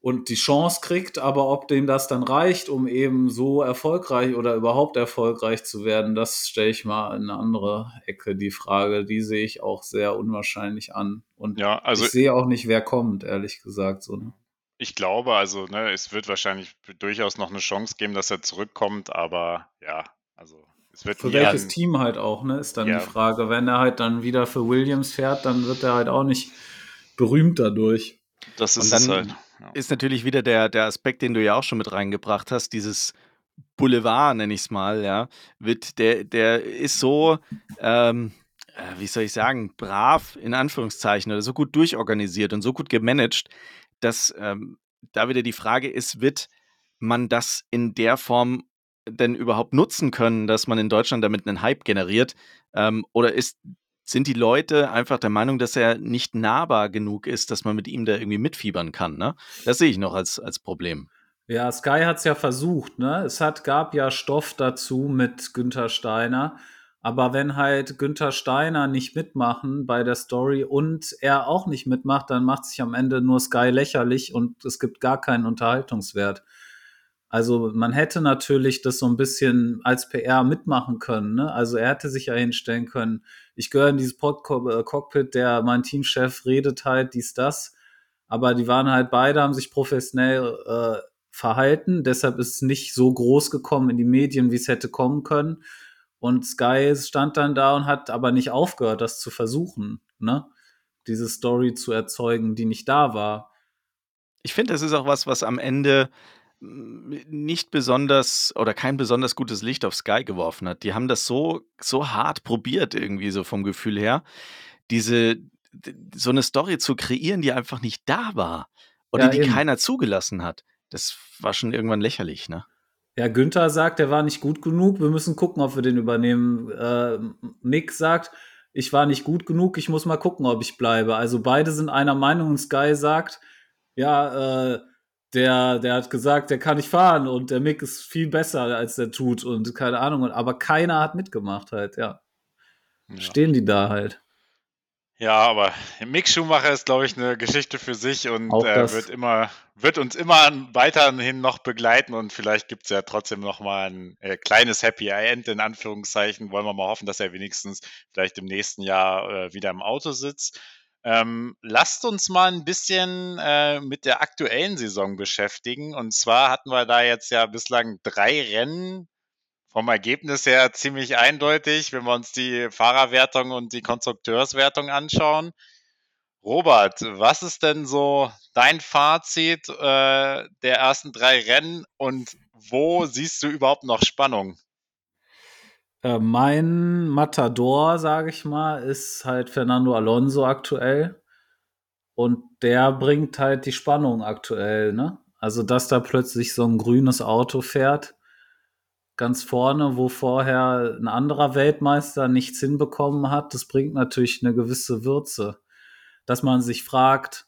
und die Chance kriegt, aber ob dem das dann reicht, um eben so erfolgreich oder überhaupt erfolgreich zu werden, das stelle ich mal in eine andere Ecke, die Frage. Die sehe ich auch sehr unwahrscheinlich an. Und ja, also ich sehe auch nicht, wer kommt, ehrlich gesagt. So, ne? Ich glaube, also ne, es wird wahrscheinlich durchaus noch eine Chance geben, dass er zurückkommt, aber ja, also für welches an, Team halt auch, ne, ist dann ja. die Frage. Wenn er halt dann wieder für Williams fährt, dann wird er halt auch nicht berühmt dadurch. Das ist es halt ist natürlich wieder der, der Aspekt, den du ja auch schon mit reingebracht hast, dieses Boulevard, nenne ich es mal, ja, wird, der, der ist so, ähm, äh, wie soll ich sagen, brav in Anführungszeichen oder so gut durchorganisiert und so gut gemanagt, dass ähm, da wieder die Frage ist, wird man das in der Form denn überhaupt nutzen können, dass man in Deutschland damit einen Hype generiert? Ähm, oder ist sind die Leute einfach der Meinung, dass er nicht nahbar genug ist, dass man mit ihm da irgendwie mitfiebern kann. Ne? Das sehe ich noch als, als Problem. Ja, Sky hat es ja versucht. Ne? Es hat, gab ja Stoff dazu mit Günther Steiner. Aber wenn halt Günther Steiner nicht mitmachen bei der Story und er auch nicht mitmacht, dann macht sich am Ende nur Sky lächerlich und es gibt gar keinen Unterhaltungswert. Also man hätte natürlich das so ein bisschen als PR mitmachen können. Ne? Also er hätte sich ja hinstellen können, ich gehöre in dieses Pod äh, Cockpit, der mein Teamchef redet halt dies, das. Aber die waren halt beide, haben sich professionell äh, verhalten. Deshalb ist es nicht so groß gekommen in die Medien, wie es hätte kommen können. Und Sky stand dann da und hat aber nicht aufgehört, das zu versuchen, ne? Diese Story zu erzeugen, die nicht da war. Ich finde, das ist auch was, was am Ende nicht besonders oder kein besonders gutes Licht auf Sky geworfen hat. Die haben das so, so hart probiert, irgendwie so vom Gefühl her, diese, so eine Story zu kreieren, die einfach nicht da war oder ja, die eben. keiner zugelassen hat. Das war schon irgendwann lächerlich, ne? Ja, Günther sagt, er war nicht gut genug. Wir müssen gucken, ob wir den übernehmen. Äh, Nick sagt, ich war nicht gut genug. Ich muss mal gucken, ob ich bleibe. Also beide sind einer Meinung und Sky sagt, ja, äh, der, der hat gesagt, der kann nicht fahren und der Mick ist viel besser, als der tut und keine Ahnung. Aber keiner hat mitgemacht halt, ja. ja. Stehen die da halt. Ja, aber Mick Schumacher ist, glaube ich, eine Geschichte für sich und äh, wird immer, wird uns immer weiterhin noch begleiten und vielleicht gibt es ja trotzdem noch mal ein äh, kleines Happy End in Anführungszeichen. Wollen wir mal hoffen, dass er wenigstens vielleicht im nächsten Jahr äh, wieder im Auto sitzt. Ähm, lasst uns mal ein bisschen äh, mit der aktuellen Saison beschäftigen. Und zwar hatten wir da jetzt ja bislang drei Rennen vom Ergebnis her ziemlich eindeutig, wenn wir uns die Fahrerwertung und die Konstrukteurswertung anschauen. Robert, was ist denn so dein Fazit äh, der ersten drei Rennen und wo siehst du überhaupt noch Spannung? Äh, mein Matador, sage ich mal, ist halt Fernando Alonso aktuell. Und der bringt halt die Spannung aktuell, ne? Also, dass da plötzlich so ein grünes Auto fährt, ganz vorne, wo vorher ein anderer Weltmeister nichts hinbekommen hat, das bringt natürlich eine gewisse Würze. Dass man sich fragt,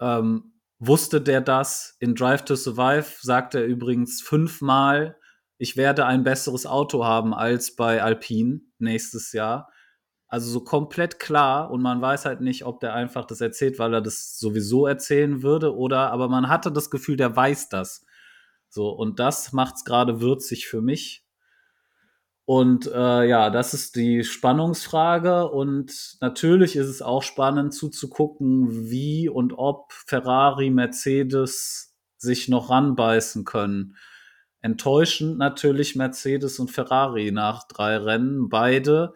ähm, wusste der das? In Drive to Survive sagt er übrigens fünfmal, ich werde ein besseres Auto haben als bei Alpine nächstes Jahr. Also so komplett klar und man weiß halt nicht, ob der einfach das erzählt, weil er das sowieso erzählen würde oder, aber man hatte das Gefühl, der weiß das. So, und das macht es gerade würzig für mich. Und äh, ja, das ist die Spannungsfrage. Und natürlich ist es auch spannend zuzugucken, wie und ob Ferrari, Mercedes sich noch ranbeißen können. Enttäuschend natürlich Mercedes und Ferrari nach drei Rennen. Beide.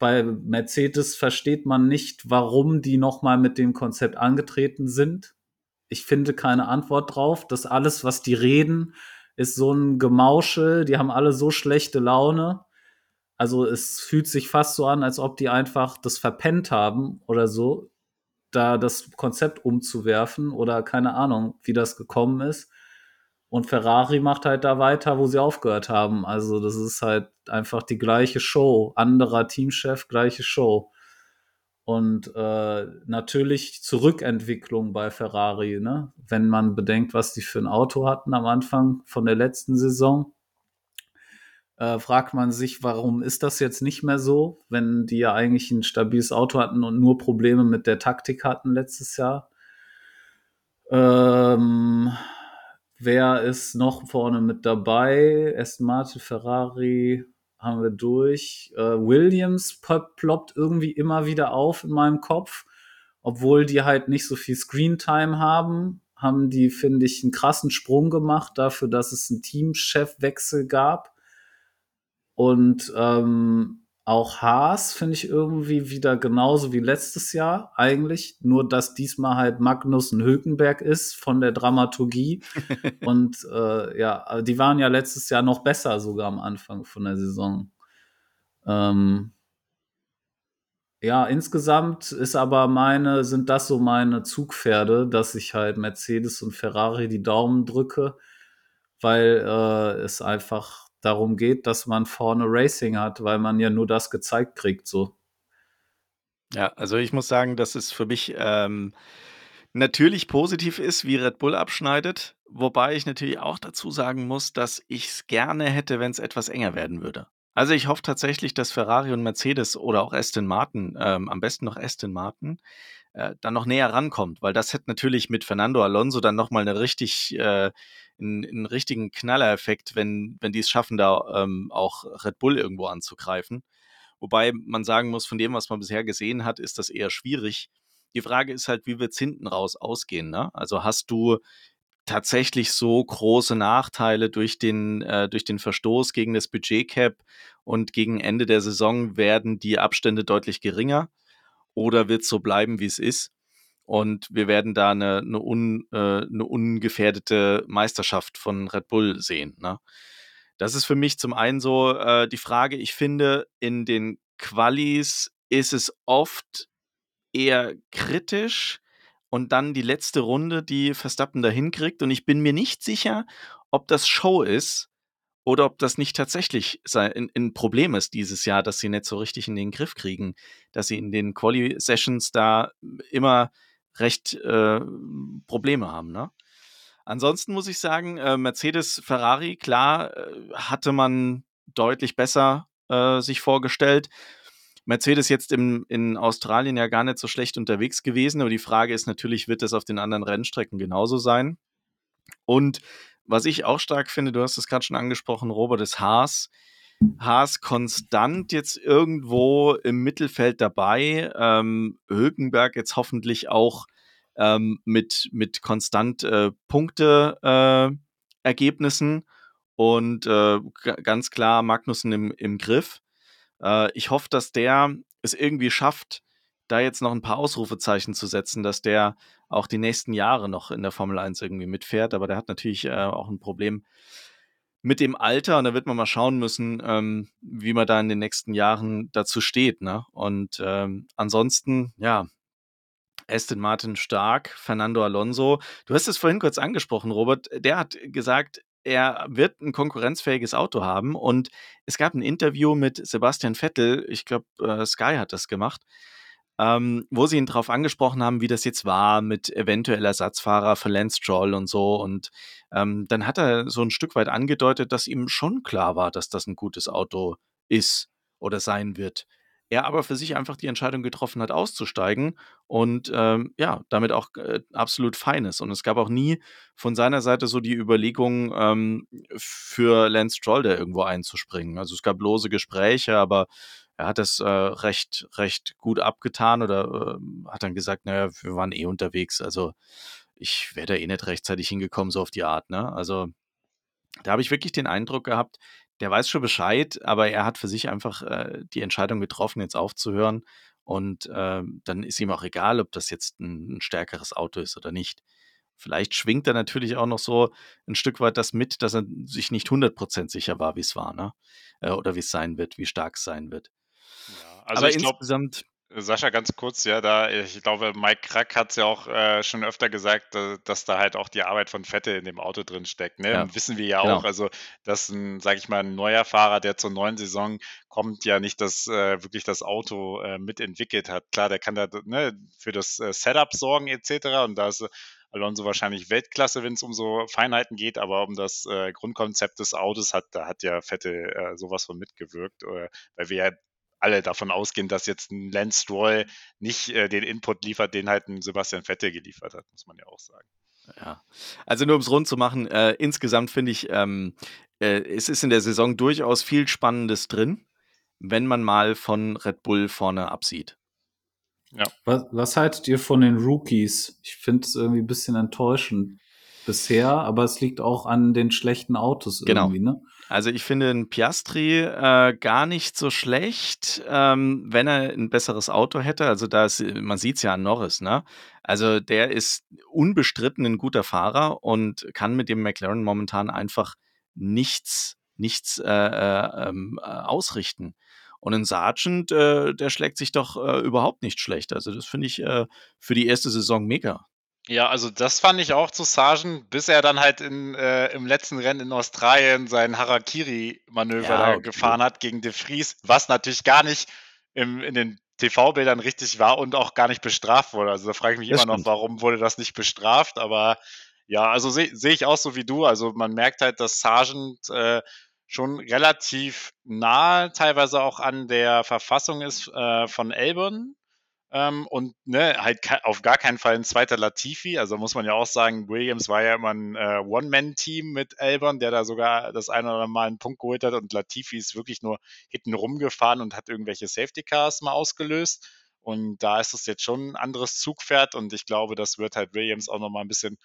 Bei Mercedes versteht man nicht, warum die nochmal mit dem Konzept angetreten sind. Ich finde keine Antwort drauf. Das alles, was die reden, ist so ein Gemauschel. Die haben alle so schlechte Laune. Also es fühlt sich fast so an, als ob die einfach das verpennt haben oder so, da das Konzept umzuwerfen oder keine Ahnung, wie das gekommen ist. Und Ferrari macht halt da weiter, wo sie aufgehört haben. Also das ist halt einfach die gleiche Show. Anderer Teamchef, gleiche Show. Und äh, natürlich Zurückentwicklung bei Ferrari, ne? wenn man bedenkt, was die für ein Auto hatten am Anfang von der letzten Saison. Äh, fragt man sich, warum ist das jetzt nicht mehr so, wenn die ja eigentlich ein stabiles Auto hatten und nur Probleme mit der Taktik hatten letztes Jahr. Ähm, wer ist noch vorne mit dabei? Aston Martin, Ferrari, haben wir durch. Äh, Williams ploppt irgendwie immer wieder auf in meinem Kopf, obwohl die halt nicht so viel Screentime haben. Haben die, finde ich, einen krassen Sprung gemacht dafür, dass es einen Teamchefwechsel gab. Und ähm, auch Haas finde ich irgendwie wieder genauso wie letztes Jahr eigentlich, nur dass diesmal halt Magnus ein Hülkenberg ist von der Dramaturgie. und äh, ja, die waren ja letztes Jahr noch besser sogar am Anfang von der Saison. Ähm, ja, insgesamt ist aber meine, sind das so meine Zugpferde, dass ich halt Mercedes und Ferrari die Daumen drücke, weil äh, es einfach darum geht, dass man vorne Racing hat, weil man ja nur das gezeigt kriegt, so. Ja, also ich muss sagen, dass es für mich ähm, natürlich positiv ist, wie Red Bull abschneidet, wobei ich natürlich auch dazu sagen muss, dass ich es gerne hätte, wenn es etwas enger werden würde. Also ich hoffe tatsächlich, dass Ferrari und Mercedes oder auch Aston Martin, ähm, am besten noch Aston Martin, äh, dann noch näher rankommt, weil das hätte natürlich mit Fernando Alonso dann nochmal eine richtig, äh, einen, einen richtigen Knallereffekt, wenn, wenn die es schaffen, da ähm, auch Red Bull irgendwo anzugreifen. Wobei man sagen muss, von dem, was man bisher gesehen hat, ist das eher schwierig. Die Frage ist halt, wie wird es hinten raus ausgehen? Ne? Also hast du tatsächlich so große Nachteile durch den, äh, durch den Verstoß gegen das Budgetcap und gegen Ende der Saison werden die Abstände deutlich geringer? Oder wird es so bleiben, wie es ist? Und wir werden da eine, eine, un, äh, eine ungefährdete Meisterschaft von Red Bull sehen. Ne? Das ist für mich zum einen so äh, die Frage, ich finde, in den Qualis ist es oft eher kritisch und dann die letzte Runde, die Verstappen da hinkriegt. Und ich bin mir nicht sicher, ob das Show ist oder ob das nicht tatsächlich ein, Problem ist dieses Jahr, dass sie nicht so richtig in den Griff kriegen, dass sie in den Quali-Sessions da immer recht äh, Probleme haben. Ne? Ansonsten muss ich sagen, äh, Mercedes, Ferrari, klar, äh, hatte man deutlich besser äh, sich vorgestellt. Mercedes jetzt im, in Australien ja gar nicht so schlecht unterwegs gewesen, aber die Frage ist natürlich, wird das auf den anderen Rennstrecken genauso sein? Und was ich auch stark finde, du hast es gerade schon angesprochen, Robert, ist Haas. Haas konstant jetzt irgendwo im Mittelfeld dabei. Ähm, Hülkenberg jetzt hoffentlich auch ähm, mit, mit konstant äh, Punkte-Ergebnissen äh, und äh, ganz klar Magnussen im, im Griff. Äh, ich hoffe, dass der es irgendwie schafft, da jetzt noch ein paar Ausrufezeichen zu setzen, dass der auch die nächsten Jahre noch in der Formel 1 irgendwie mitfährt. Aber der hat natürlich äh, auch ein Problem mit dem Alter und da wird man mal schauen müssen, ähm, wie man da in den nächsten Jahren dazu steht. Ne? Und ähm, ansonsten, ja, Aston Martin stark, Fernando Alonso. Du hast es vorhin kurz angesprochen, Robert. Der hat gesagt, er wird ein konkurrenzfähiges Auto haben. Und es gab ein Interview mit Sebastian Vettel, ich glaube, äh, Sky hat das gemacht, ähm, wo sie ihn darauf angesprochen haben, wie das jetzt war mit eventuell Ersatzfahrer für Lance Stroll und so. Und ähm, dann hat er so ein Stück weit angedeutet, dass ihm schon klar war, dass das ein gutes Auto ist oder sein wird er aber für sich einfach die Entscheidung getroffen hat, auszusteigen und ähm, ja, damit auch äh, absolut fein ist. Und es gab auch nie von seiner Seite so die Überlegung, ähm, für Lance Stroll da irgendwo einzuspringen. Also es gab lose Gespräche, aber er hat das äh, recht, recht gut abgetan oder äh, hat dann gesagt, naja, wir waren eh unterwegs, also ich wäre da eh nicht rechtzeitig hingekommen, so auf die Art. Ne? Also da habe ich wirklich den Eindruck gehabt, der weiß schon Bescheid, aber er hat für sich einfach äh, die Entscheidung getroffen, jetzt aufzuhören. Und äh, dann ist ihm auch egal, ob das jetzt ein, ein, stärkeres Auto ist oder nicht. Vielleicht schwingt er natürlich auch noch so ein Stück weit das mit, dass er sich nicht 100% sicher war, wie es war, ne? Äh, oder wie es sein wird, wie stark es sein wird. Also aber ich glaub, insgesamt. Sascha, ganz kurz, ja, da, ich glaube, Mike Krack hat es ja auch äh, schon öfter gesagt, da, dass da halt auch die Arbeit von Fette in dem Auto drin steckt. Ne? Ja, Wissen wir ja genau. auch, also dass ein, sag ich mal, ein neuer Fahrer, der zur neuen Saison kommt, ja nicht das äh, wirklich das Auto äh, mitentwickelt hat. Klar, der kann da ne, für das äh, Setup sorgen etc. Und da ist Alonso wahrscheinlich Weltklasse, wenn es um so Feinheiten geht, aber um das äh, Grundkonzept des Autos hat, da hat ja Fette äh, sowas von mitgewirkt, äh, weil wir ja alle davon ausgehen, dass jetzt ein Lance Stroll nicht äh, den Input liefert, den halt ein Sebastian Vettel geliefert hat, muss man ja auch sagen. Ja, also nur um es rund zu machen, äh, insgesamt finde ich, ähm, äh, es ist in der Saison durchaus viel Spannendes drin, wenn man mal von Red Bull vorne absieht. Ja. Was, was haltet ihr von den Rookies? Ich finde es irgendwie ein bisschen enttäuschend bisher, aber es liegt auch an den schlechten Autos genau. irgendwie, ne? Also ich finde einen Piastri äh, gar nicht so schlecht, ähm, wenn er ein besseres Auto hätte. Also da ist, man sieht es ja an Norris, ne? Also der ist unbestritten ein guter Fahrer und kann mit dem McLaren momentan einfach nichts, nichts äh, äh, ähm, ausrichten. Und ein Sargent, äh, der schlägt sich doch äh, überhaupt nicht schlecht. Also das finde ich äh, für die erste Saison mega. Ja, also das fand ich auch zu Sargent, bis er dann halt in, äh, im letzten Rennen in Australien sein Harakiri-Manöver Ja, okay. gefahren hat gegen De Vries, was natürlich gar nicht im, in den TV-Bildern richtig war und auch gar nicht bestraft wurde. Also da frage ich mich Das immer noch, stimmt. warum wurde das nicht bestraft? Aber ja, also sehe seh ich auch so wie du. Also man merkt halt, dass Sargent äh, schon relativ nah teilweise auch an der Verfassung ist äh, von Elbern. Ähm, und ne, halt auf gar keinen Fall ein zweiter Latifi. Also muss man ja auch sagen, Williams war ja immer ein äh, One-Man-Team mit Elbern, der da sogar das eine oder andere Mal einen Punkt geholt hat. Und Latifi ist wirklich nur hinten rumgefahren und hat irgendwelche Safety Cars mal ausgelöst. Und da ist es jetzt schon ein anderes Zugpferd. Und ich glaube, das wird halt Williams auch nochmal ein bisschen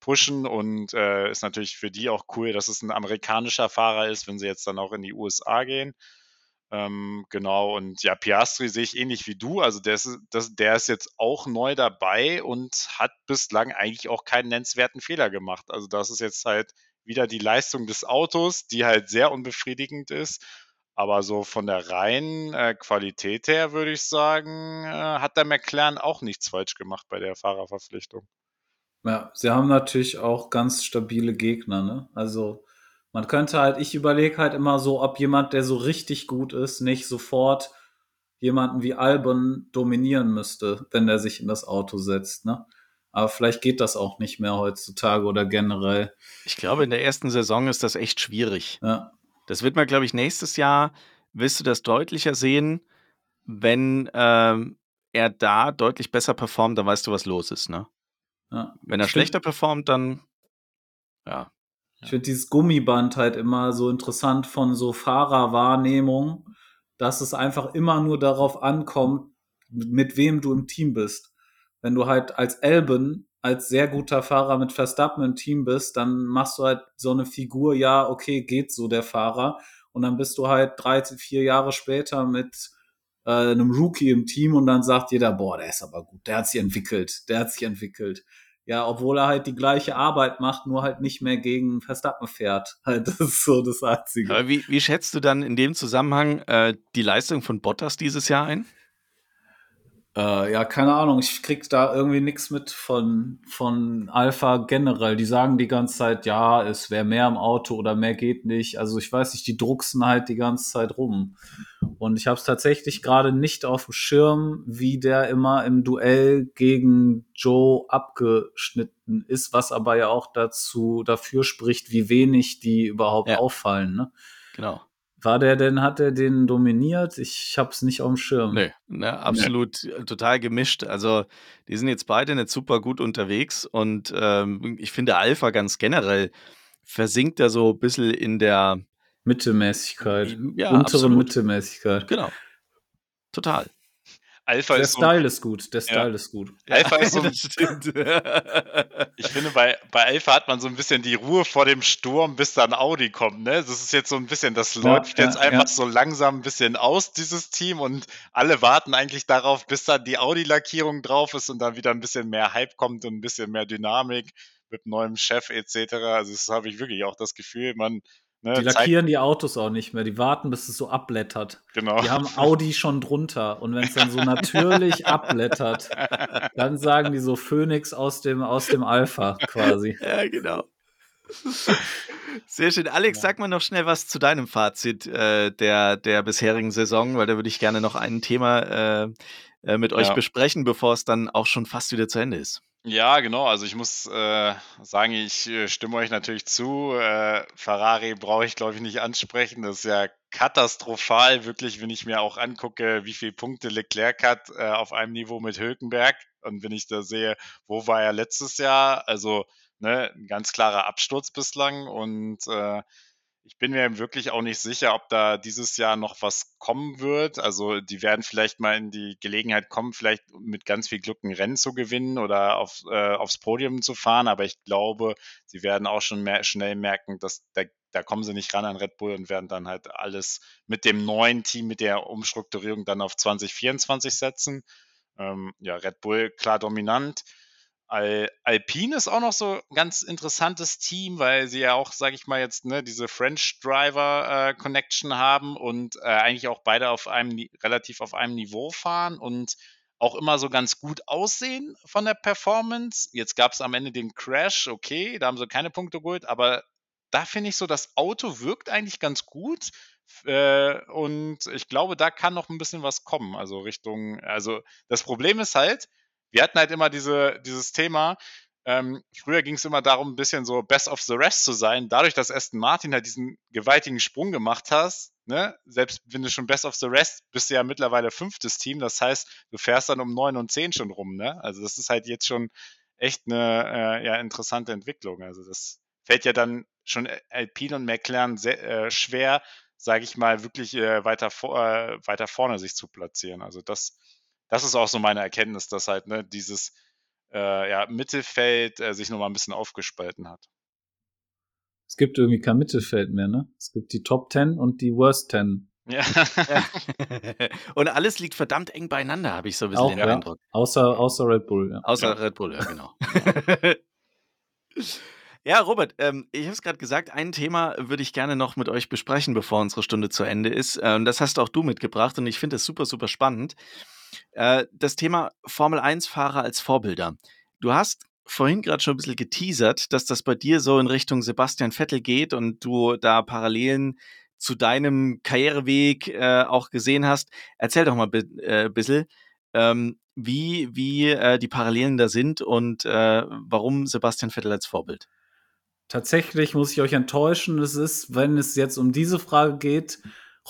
pushen und äh, ist natürlich für die auch cool, dass es ein amerikanischer Fahrer ist, wenn sie jetzt dann auch in die USA gehen. Ähm, genau, und ja, Piastri sehe ich ähnlich wie du. Also der ist, das, der ist jetzt auch neu dabei und hat bislang eigentlich auch keinen nennenswerten Fehler gemacht. Also das ist jetzt halt wieder die Leistung des Autos, die halt sehr unbefriedigend ist. Aber so von der reinen äh, Qualität her würde ich sagen, äh, hat der McLaren auch nichts falsch gemacht bei der Fahrerverpflichtung. Ja, sie haben natürlich auch ganz stabile Gegner, ne? Also man könnte halt, ich überlege halt immer so, ob jemand, der so richtig gut ist, nicht sofort jemanden wie Albon dominieren müsste, wenn er sich in das Auto setzt, ne? Aber vielleicht geht das auch nicht mehr heutzutage oder generell. Ich glaube, in der ersten Saison ist das echt schwierig. Ja, Das wird man, glaube ich, nächstes Jahr, wirst du das deutlicher sehen, wenn ähm, er da deutlich besser performt, dann weißt du, was los ist, ne? ja. Wenn er find- schlechter performt, dann ja. Ich finde dieses Gummiband halt immer so interessant von so Fahrerwahrnehmung, dass es einfach immer nur darauf ankommt, mit wem du im Team bist. Wenn du halt als Elben, als sehr guter Fahrer mit Verstappen im Team bist, dann machst du halt so eine Figur, ja, okay, geht so der Fahrer. Und dann bist du halt drei, vier Jahre später mit äh, einem Rookie im Team und dann sagt jeder, boah, der ist aber gut, der hat sich entwickelt, der hat sich entwickelt. Ja, obwohl er halt die gleiche Arbeit macht, nur halt nicht mehr gegen Verstappen fährt. Halt, das ist so das Einzige. Aber wie, wie schätzt du dann in dem Zusammenhang äh, die Leistung von Bottas dieses Jahr ein? Äh, ja, keine Ahnung, ich krieg da irgendwie nichts mit von, von Alpha generell. Die sagen die ganze Zeit, ja, es wäre mehr im Auto oder mehr geht nicht. Also ich weiß nicht, die drucksen halt die ganze Zeit rum. Und ich habe es tatsächlich gerade nicht auf dem Schirm, wie der immer im Duell gegen Joe abgeschnitten ist, was aber ja auch dazu dafür spricht, wie wenig die überhaupt Ja. auffallen. Ne? Genau. War der denn, hat er den dominiert? Ich hab's nicht auf dem Schirm. Nee, ne, absolut äh, total gemischt. Also, die sind jetzt beide nicht super gut unterwegs und ähm, ich finde, Alpha ganz generell versinkt da so ein bisschen in der Mittelmäßigkeit. ja, Untere absolut. Mittelmäßigkeit. Genau. Total. Alpha Der ist so, Style ist gut, der Style ist gut. Alpha ist so das stimmt. Ich finde, bei, bei Alpha hat man so ein bisschen die Ruhe vor dem Sturm, bis dann Audi kommt. Ne? Das ist jetzt so ein bisschen, das Ja, läuft ja, jetzt einfach ja. so langsam ein bisschen aus, dieses Team. Und alle warten eigentlich darauf, bis dann die Audi-Lackierung drauf ist und dann wieder ein bisschen mehr Hype kommt und ein bisschen mehr Dynamik mit neuem Chef etc. Also das habe ich wirklich auch das Gefühl, man, Ne, die lackieren die Autos auch nicht mehr. Die warten, bis es so abblättert. Genau. Die haben Audi schon drunter. Und wenn es dann so natürlich abblättert, dann sagen die so Phoenix aus dem, aus dem Alpha quasi. Ja, genau. Sehr schön. Alex, ja. sag mal noch schnell was zu deinem Fazit äh, der, der bisherigen Saison, weil da würde ich gerne noch ein Thema äh, äh mit euch ja. besprechen, bevor es dann auch schon fast wieder zu Ende ist. Ja, genau. Also ich muss äh, sagen, ich äh, stimme euch natürlich zu. Äh, Ferrari brauche ich, glaube ich, nicht ansprechen. Das ist ja katastrophal, wirklich, wenn ich mir auch angucke, wie viele Punkte Leclerc hat äh, auf einem Niveau mit Hülkenberg. Und wenn ich da sehe, wo war er letztes Jahr? Also ne, ein ganz klarer Absturz bislang. Und äh, ich bin mir wirklich auch nicht sicher, ob da dieses Jahr noch was kommen wird. Also die werden vielleicht mal in die Gelegenheit kommen, vielleicht mit ganz viel Glück ein Rennen zu gewinnen oder auf, äh, aufs Podium zu fahren. Aber ich glaube, sie werden auch schon mehr, schnell merken, dass da, da kommen sie nicht ran an Red Bull und werden dann halt alles mit dem neuen Team, mit der Umstrukturierung dann auf 2024 setzen. Ähm, ja, Red Bull klar dominant. Al Alpine ist auch noch so ein ganz interessantes Team, weil sie ja auch, sage ich mal jetzt, ne, diese French Driver äh, Connection haben und äh, eigentlich auch beide auf einem relativ auf einem Niveau fahren und auch immer so ganz gut aussehen von der Performance. Jetzt gab es am Ende den Crash, okay, da haben sie keine Punkte geholt, aber da finde ich so, das Auto wirkt eigentlich ganz gut. Äh, und ich glaube, da kann noch ein bisschen was kommen. Also Richtung, also das Problem ist halt, wir hatten halt immer diese, dieses Thema, ähm, früher ging es immer darum, ein bisschen so Best of the Rest zu sein. Dadurch, dass Aston Martin halt diesen gewaltigen Sprung gemacht hast, ne, selbst wenn du schon Best of the Rest bist du ja mittlerweile fünftes Team. Das heißt, du fährst dann um neun und zehn schon rum, ne? Also das ist halt jetzt schon echt eine äh, ja, interessante Entwicklung. Also das fällt ja dann schon Alpine und McLaren sehr äh, schwer, sage ich mal, wirklich äh, weiter, vor, äh, weiter vorne sich zu platzieren. Also das das ist auch so meine Erkenntnis, dass halt ne, dieses äh, ja, Mittelfeld äh, sich nochmal ein bisschen aufgespalten hat. Es gibt irgendwie kein Mittelfeld mehr, ne? Es gibt die Top Ten und die Worst Ten. Ja. und alles liegt verdammt eng beieinander, habe ich so ein bisschen auch, den ja. Eindruck. Außer, außer Red Bull, ja. Außer ja. Red Bull, ja, genau. Ja, Robert, ähm, ich habe es gerade gesagt, ein Thema würde ich gerne noch mit euch besprechen, bevor unsere Stunde zu Ende ist. Ähm, das hast auch du mitgebracht und ich finde es super, super spannend. Äh, das Thema Formel 1-Fahrer als Vorbilder. Du hast vorhin gerade schon ein bisschen geteasert, dass das bei dir so in Richtung Sebastian Vettel geht und du da Parallelen zu deinem Karriereweg äh, auch gesehen hast. Erzähl doch mal ein äh, bisschen, ähm, wie, wie äh, die Parallelen da sind und äh, warum Sebastian Vettel als Vorbild. Tatsächlich muss ich euch enttäuschen, es ist, wenn es jetzt um diese Frage geht,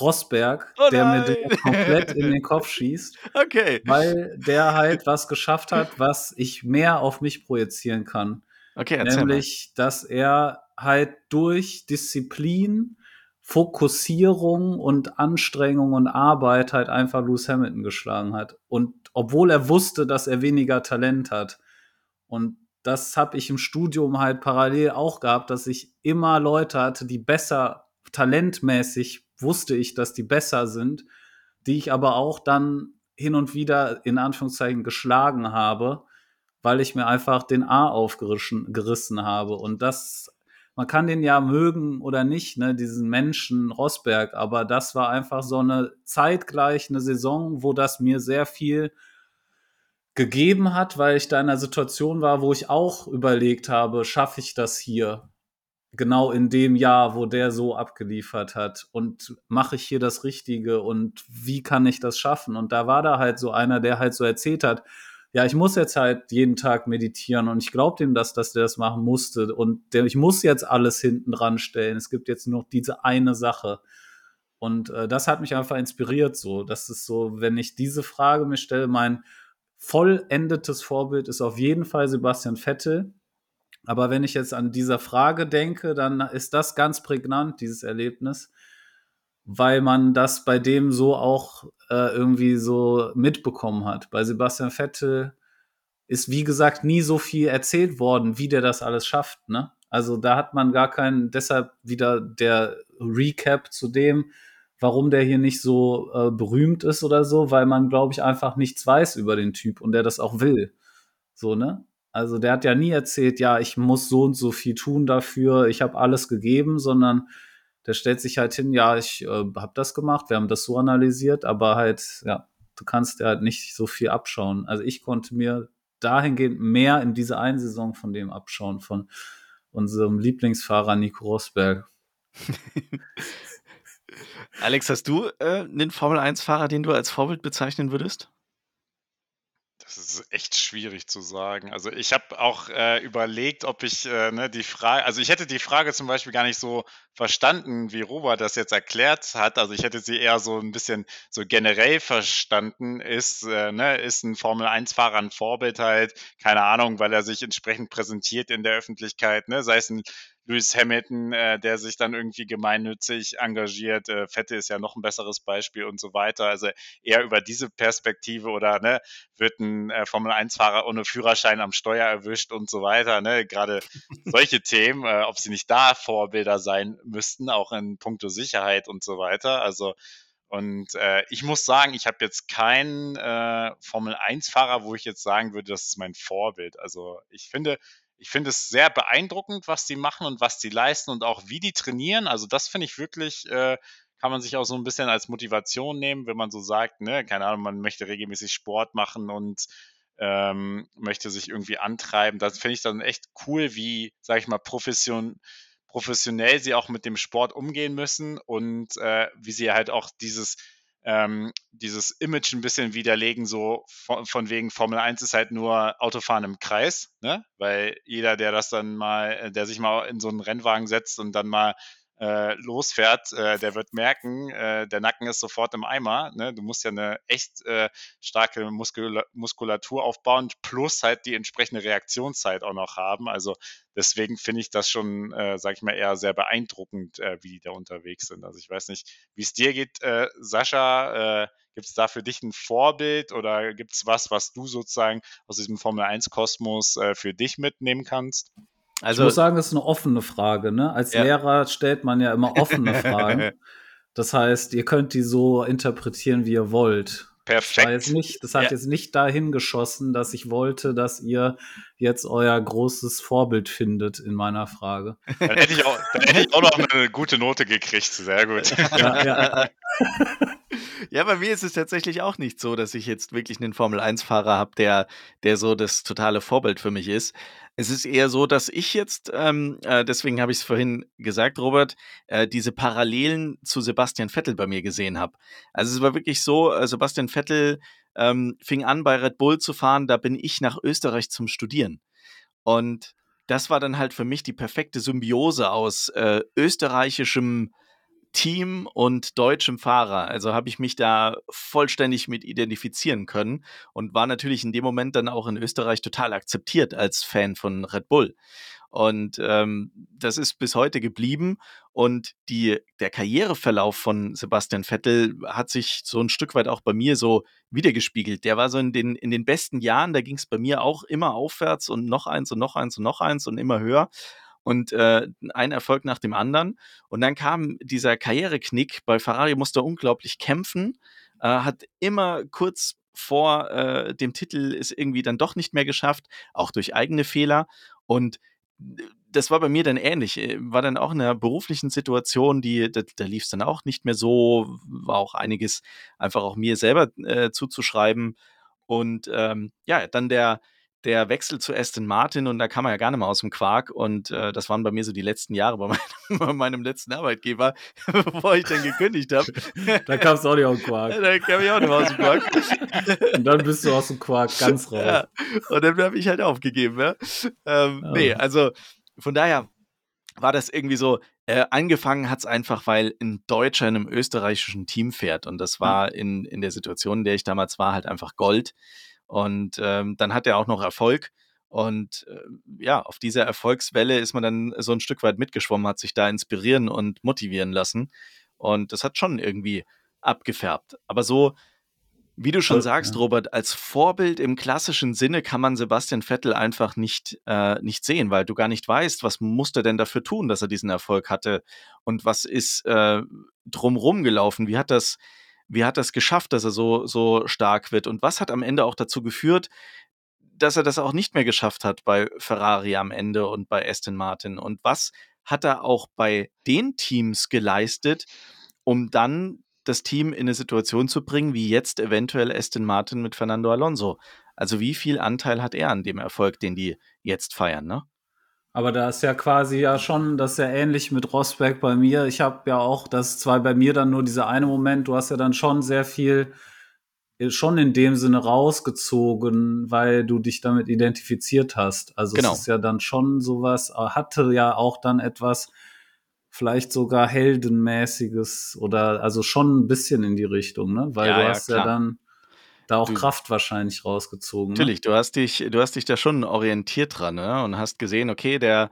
Rosberg, oh der mir den komplett in den Kopf schießt. Okay. Weil der halt was geschafft hat, was ich mehr auf mich projizieren kann. Okay, Nämlich, mal. dass er halt durch Disziplin, Fokussierung und Anstrengung und Arbeit halt einfach Lewis Hamilton geschlagen hat. Und obwohl er wusste, dass er weniger Talent hat. Und das habe ich im Studium halt parallel auch gehabt, dass ich immer Leute hatte, die besser talentmäßig wusste ich, dass die besser sind, die ich aber auch dann hin und wieder in Anführungszeichen geschlagen habe, weil ich mir einfach den A aufgerissen habe. Und das, man kann den ja mögen oder nicht, ne, diesen Menschen Rosberg, aber das war einfach so eine zeitgleich eine Saison, wo das mir sehr viel gegeben hat, weil ich da in einer Situation war, wo ich auch überlegt habe, schaffe ich das hier? Genau in dem Jahr, wo der so abgeliefert hat und mache ich hier das Richtige und wie kann ich das schaffen? Und da war da halt so einer, der halt so erzählt hat, ja, ich muss jetzt halt jeden Tag meditieren und ich glaube dem das, dass der das machen musste und der, ich muss jetzt alles hinten dran stellen. Es gibt jetzt nur noch diese eine Sache. Und äh, das hat mich einfach inspiriert so. Das ist so, wenn ich diese Frage mir stelle, mein vollendetes Vorbild ist auf jeden Fall Sebastian Vettel aber wenn ich jetzt an dieser Frage denke, dann ist das ganz prägnant, dieses Erlebnis, weil man das bei dem so auch äh, irgendwie so mitbekommen hat. Bei Sebastian Vettel ist, wie gesagt, nie so viel erzählt worden, wie der das alles schafft. Ne? Also da hat man gar keinen, deshalb wieder der Recap zu dem, warum der hier nicht so äh, berühmt ist oder so, weil man, glaube ich, einfach nichts weiß über den Typ und der das auch will. So, ne? Also der hat ja nie erzählt, ja, ich muss so und so viel tun dafür, ich habe alles gegeben, sondern der stellt sich halt hin, ja, ich äh, habe das gemacht, wir haben das so analysiert, aber halt, ja, du kannst ja halt nicht so viel abschauen. Also ich konnte mir dahingehend mehr in dieser einen Saison von dem abschauen, von unserem Lieblingsfahrer Nico Rosberg. Alex, hast du äh, einen Formel-1-Fahrer, den du als Vorbild bezeichnen würdest? Das ist echt schwierig zu sagen. Also ich habe auch äh, überlegt, ob ich äh, ne, die Frage, also ich hätte die Frage zum Beispiel gar nicht so verstanden, wie Robert das jetzt erklärt hat. Also ich hätte sie eher so ein bisschen so generell verstanden. Ist, äh, ne, ist ein Formel-1-Fahrer ein Vorbild halt, keine Ahnung, weil er sich entsprechend präsentiert in der Öffentlichkeit, ne? sei es ein Lewis Hamilton, äh, der sich dann irgendwie gemeinnützig engagiert. Äh, Fette ist ja noch ein besseres Beispiel und so weiter. Also eher über diese Perspektive oder ne, wird ein äh, Formel-1-Fahrer ohne Führerschein am Steuer erwischt und so weiter. Ne? Gerade solche Themen, äh, ob sie nicht da Vorbilder sein müssten, auch in puncto Sicherheit und so weiter. Also und äh, ich muss sagen, ich habe jetzt keinen äh, Formel-1-Fahrer, wo ich jetzt sagen würde, das ist mein Vorbild. Also ich finde, ich finde es sehr beeindruckend, was die machen und was die leisten und auch wie die trainieren. Also das finde ich wirklich, äh, kann man sich auch so ein bisschen als Motivation nehmen, wenn man so sagt, ne, keine Ahnung, man möchte regelmäßig Sport machen und ähm, möchte sich irgendwie antreiben. Das finde ich dann echt cool, wie, sage ich mal, profession professionell sie auch mit dem Sport umgehen müssen und äh, wie sie halt auch dieses ähm, dieses Image ein bisschen widerlegen, so von, von, wegen Formel 1 ist halt nur Autofahren im Kreis, ne? Weil jeder, der das dann mal, äh, der sich mal in so einen Rennwagen setzt und dann mal äh, losfährt, äh, der wird merken, äh, der Nacken ist sofort im Eimer. Ne? Du musst ja eine echt äh, starke Muskula Muskulatur aufbauen, plus halt die entsprechende Reaktionszeit auch noch haben. Also deswegen finde ich das schon, äh, sag ich mal, eher sehr beeindruckend, äh, wie die da unterwegs sind. Also ich weiß nicht, wie es dir geht, äh, Sascha. Gibt es da für dich ein Vorbild oder gibt es was, was du sozusagen aus diesem Formel 1-Kosmos äh, für dich mitnehmen kannst? Also, ich muss sagen, das ist eine offene Frage. Ne? Als ja. Lehrer stellt man ja immer offene Fragen. Das heißt, ihr könnt die so interpretieren, wie ihr wollt. Perfekt. Das, nicht, das hat ja. jetzt nicht dahin geschossen, dass ich wollte, dass ihr jetzt euer großes Vorbild findet in meiner Frage. Dann hätte ich auch, dann hätte ich auch noch eine gute Note gekriegt. Sehr gut. Ja, ja. ja, bei mir ist es tatsächlich auch nicht so, dass ich jetzt wirklich einen Formel-1-Fahrer habe, der, der so das totale Vorbild für mich ist. Es ist eher so, dass ich jetzt, ähm, äh, deswegen habe ich es vorhin gesagt, Robert, äh, diese Parallelen zu Sebastian Vettel bei mir gesehen habe. Also es war wirklich so, äh, Sebastian Vettel ähm, fing an, bei Red Bull zu fahren, da bin ich nach Österreich zum Studieren. Und das war dann halt für mich die perfekte Symbiose aus äh, österreichischem Team und deutschem Fahrer. Also habe ich mich da vollständig mit identifizieren können und war natürlich in dem Moment dann auch in Österreich total akzeptiert als Fan von Red Bull. Und ähm, das ist bis heute geblieben. Und die, der Karriereverlauf von Sebastian Vettel hat sich so ein Stück weit auch bei mir so wiedergespiegelt. Der war so in den, in den besten Jahren, da ging es bei mir auch immer aufwärts und noch eins und noch eins und noch eins und immer höher und äh, ein Erfolg nach dem anderen. Und dann kam dieser Karriereknick. Bei Ferrari musste er unglaublich kämpfen, äh, hat immer kurz vor äh, dem Titel es irgendwie dann doch nicht mehr geschafft, auch durch eigene Fehler. Und das war bei mir dann ähnlich. Äh, war dann auch in einer beruflichen Situation, die, da, da lief es dann auch nicht mehr so, war auch einiges einfach auch mir selber äh, zuzuschreiben. Und ähm, ja, dann der, der Wechsel zu Aston Martin und da kam man ja gar nicht mehr aus dem Quark und äh, das waren bei mir so die letzten Jahre bei, meinem, bei meinem letzten Arbeitgeber, bevor ich dann gekündigt habe. da kamst du auch nicht aus dem Quark. da kam ich auch nicht mehr aus dem Quark. und dann bist du aus dem Quark ganz raus. Ja. Und dann habe ich halt aufgegeben. Ja? Ähm, ja. Nee, also von daher war das irgendwie so, äh, angefangen hat es einfach, weil ein Deutscher in einem österreichischen Team fährt und das war in, in der Situation, in der ich damals war, halt einfach Gold. Und ähm, dann hat er auch noch Erfolg. Und äh, ja, auf dieser Erfolgswelle ist man dann so ein Stück weit mitgeschwommen, hat sich da inspirieren und motivieren lassen. Und das hat schon irgendwie abgefärbt. Aber so, wie du schon sagst, ja. Robert, als Vorbild im klassischen Sinne kann man Sebastian Vettel einfach nicht, äh, nicht sehen, weil du gar nicht weißt, was musste er denn dafür tun, dass er diesen Erfolg hatte und was ist äh, drumrum gelaufen. Wie hat das wie hat es geschafft, dass er so, so stark wird? Und was hat am Ende auch dazu geführt, dass er das auch nicht mehr geschafft hat bei Ferrari am Ende und bei Aston Martin? Und was hat er auch bei den Teams geleistet, um dann das Team in eine Situation zu bringen, wie jetzt eventuell Aston Martin mit Fernando Alonso. Also wie viel Anteil hat er an dem Erfolg, den die jetzt feiern, ne? Aber da ist ja quasi ja schon, das ist ja ähnlich mit Rosberg bei mir. Ich habe ja auch, das ist zwar bei mir dann nur dieser eine Moment, du hast ja dann schon sehr viel äh, schon in dem Sinne rausgezogen, weil du dich damit identifiziert hast. Also genau. es ist ja dann schon sowas, äh, hatte ja auch dann etwas, vielleicht sogar heldenmäßiges oder also schon ein bisschen in die Richtung, ne? Weil ja, du hast ja, ja dann da auch du, Kraft wahrscheinlich rausgezogen. Ne? Natürlich, du hast dich, du hast dich da schon orientiert dran, ne? Und hast gesehen, okay, der,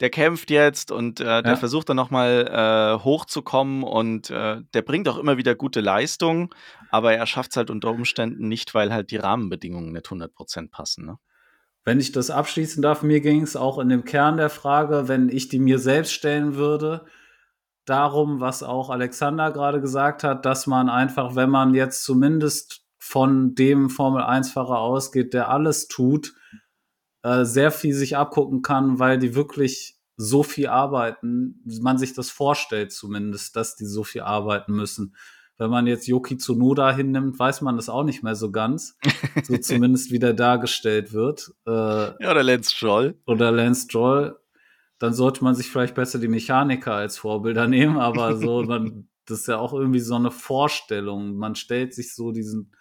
der kämpft jetzt und äh, der ja. versucht dann nochmal äh, hochzukommen und äh, der bringt auch immer wieder gute Leistung, aber er schafft es halt unter Umständen nicht, weil halt die Rahmenbedingungen nicht 100% passen, ne? Wenn ich das abschließen darf, mir ging es auch in dem Kern der Frage, wenn ich die mir selbst stellen würde, darum, was auch Alexander gerade gesagt hat, dass man einfach, wenn man jetzt zumindest von dem Formel-1-Fahrer ausgeht, der alles tut, äh, sehr viel sich abgucken kann, weil die wirklich so viel arbeiten, man sich das vorstellt zumindest, dass die so viel arbeiten müssen. Wenn man jetzt Yoki Tsunoda hinnimmt, weiß man das auch nicht mehr so ganz. so zumindest wie der dargestellt wird. Äh, ja, oder Lance Stroll. Oder Lance Stroll. Dann sollte man sich vielleicht besser die Mechaniker als Vorbilder nehmen, aber so, man, das ist ja auch irgendwie so eine Vorstellung. Man stellt sich so diesen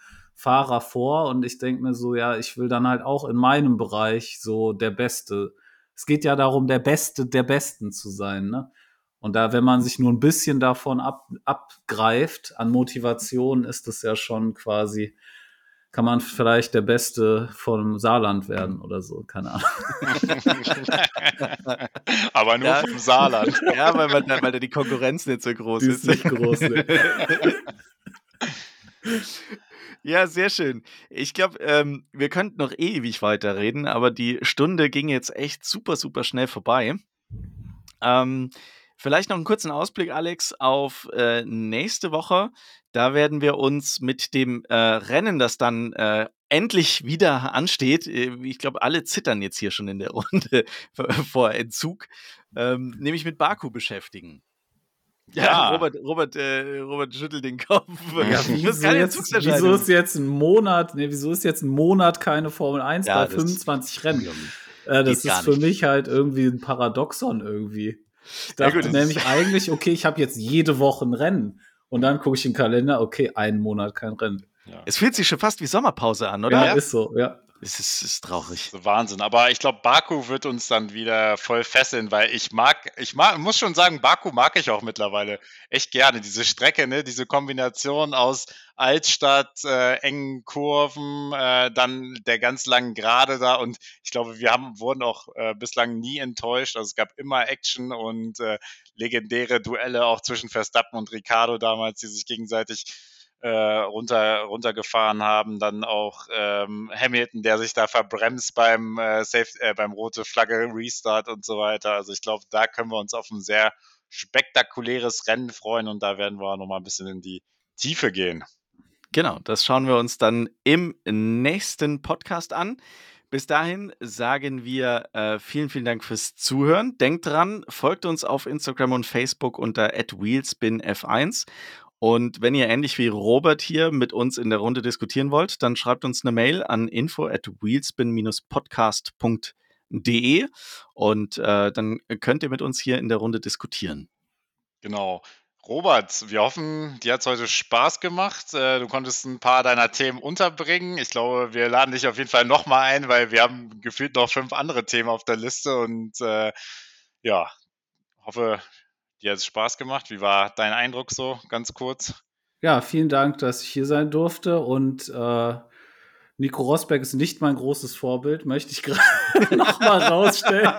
Fahrer vor und ich denke mir so, ja, ich will dann halt auch in meinem Bereich so der Beste. Es geht ja darum, der Beste der Besten zu sein, ne? Und da, wenn man sich nur ein bisschen davon ab, abgreift an Motivation, ist das ja schon quasi, kann man vielleicht der Beste vom Saarland werden oder so, keine Ahnung. Aber nur ja. vom Saarland. Ja, weil, weil, weil die Konkurrenz nicht so groß die ist. ist nicht groß. Ne? Ja, sehr schön. Ich glaube, ähm, wir könnten noch ewig weiterreden, aber die Stunde ging jetzt echt super, super schnell vorbei. Ähm, Vielleicht noch einen kurzen Ausblick, Alex, auf äh, nächste Woche. Da werden wir uns mit dem äh, Rennen, das dann äh, endlich wieder ansteht, äh, ich glaube, alle zittern jetzt hier schon in der Runde vor Entzug, ähm, nämlich mit Baku beschäftigen. Ja, ja, Robert, Robert, äh, Robert schüttelt den Kopf. Ja, wieso, jetzt, wieso ist jetzt ein Monat, nee, wieso ist jetzt ein Monat keine Formel 1 ja, bei 25 Rennen? Äh, das ist für mich halt irgendwie ein Paradoxon irgendwie. Ich dachte ja, gut, nämlich eigentlich, okay, ich habe jetzt jede Woche ein Rennen. Und dann gucke ich in den Kalender, okay, einen Monat kein Rennen. Ja. Es fühlt sich schon fast wie Sommerpause an, oder? Ja, ist so, ja. Es ist, ist traurig. So Wahnsinn. Aber ich glaube, Baku wird uns dann wieder voll fesseln, weil ich mag, ich mag, muss schon sagen, Baku mag ich auch mittlerweile echt gerne. Diese Strecke, ne, diese Kombination aus Altstadt, äh, engen Kurven, äh, dann der ganz langen Gerade da. Und ich glaube, wir haben, wurden auch äh, bislang nie enttäuscht. Also es gab immer Action und äh, legendäre Duelle auch zwischen Verstappen und Ricardo damals, die sich gegenseitig äh, runter, runtergefahren haben. Dann auch ähm, Hamilton, der sich da verbremst beim, äh, Safe, äh, beim rote Flagge Restart und so weiter. Also ich glaube, da können wir uns auf ein sehr spektakuläres Rennen freuen und da werden wir nochmal ein bisschen in die Tiefe gehen. Genau, das schauen wir uns dann im nächsten Podcast an. Bis dahin sagen wir äh, vielen, vielen Dank fürs Zuhören. Denkt dran, folgt uns auf Instagram und Facebook unter wheelspinf1 und wenn ihr ähnlich wie Robert hier mit uns in der Runde diskutieren wollt, dann schreibt uns eine Mail an info at wheelspin-podcast.de und äh, dann könnt ihr mit uns hier in der Runde diskutieren. Genau. Robert, wir hoffen, dir hat es heute Spaß gemacht. Äh, du konntest ein paar deiner Themen unterbringen. Ich glaube, wir laden dich auf jeden Fall nochmal ein, weil wir haben gefühlt noch fünf andere Themen auf der Liste und äh, ja, hoffe, Dir hat es Spaß gemacht. Wie war dein Eindruck so, ganz kurz? Ja, vielen Dank, dass ich hier sein durfte. Und äh, Nico Rosberg ist nicht mein großes Vorbild, möchte ich gerade nochmal rausstellen.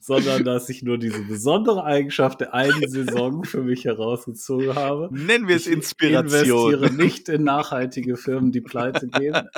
Sondern dass ich nur diese besondere Eigenschaft der einen Saison für mich herausgezogen habe. Nennen wir es Inspiration. Ich investiere nicht in nachhaltige Firmen, die pleite gehen.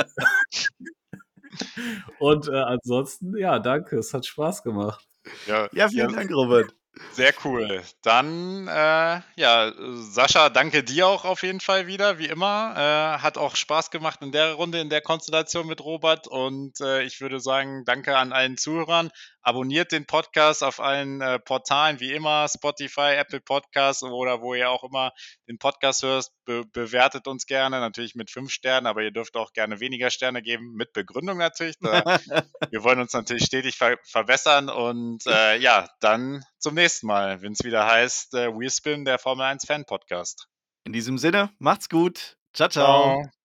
Und äh, ansonsten, ja, danke, es hat Spaß gemacht. Ja, ja vielen ja. Dank, Robert. Sehr cool. Dann, äh, ja, Sascha, danke dir auch auf jeden Fall wieder, wie immer. Äh, hat auch Spaß gemacht in der Runde, in der Konstellation mit Robert. Und äh, ich würde sagen, danke an allen Zuhörern. Abonniert den Podcast auf allen äh, Portalen, wie immer, Spotify, Apple Podcasts oder wo ihr auch immer den Podcast hörst. Be bewertet uns gerne, natürlich mit fünf Sternen, aber ihr dürft auch gerne weniger Sterne geben, mit Begründung natürlich. Da, wir wollen uns natürlich stetig ver verbessern. Und äh, ja, dann zum nächsten Mal, wenn es wieder heißt äh, Wheelspin, der Formel 1 Fan Podcast. In diesem Sinne, macht's gut. Ciao, ciao. ciao.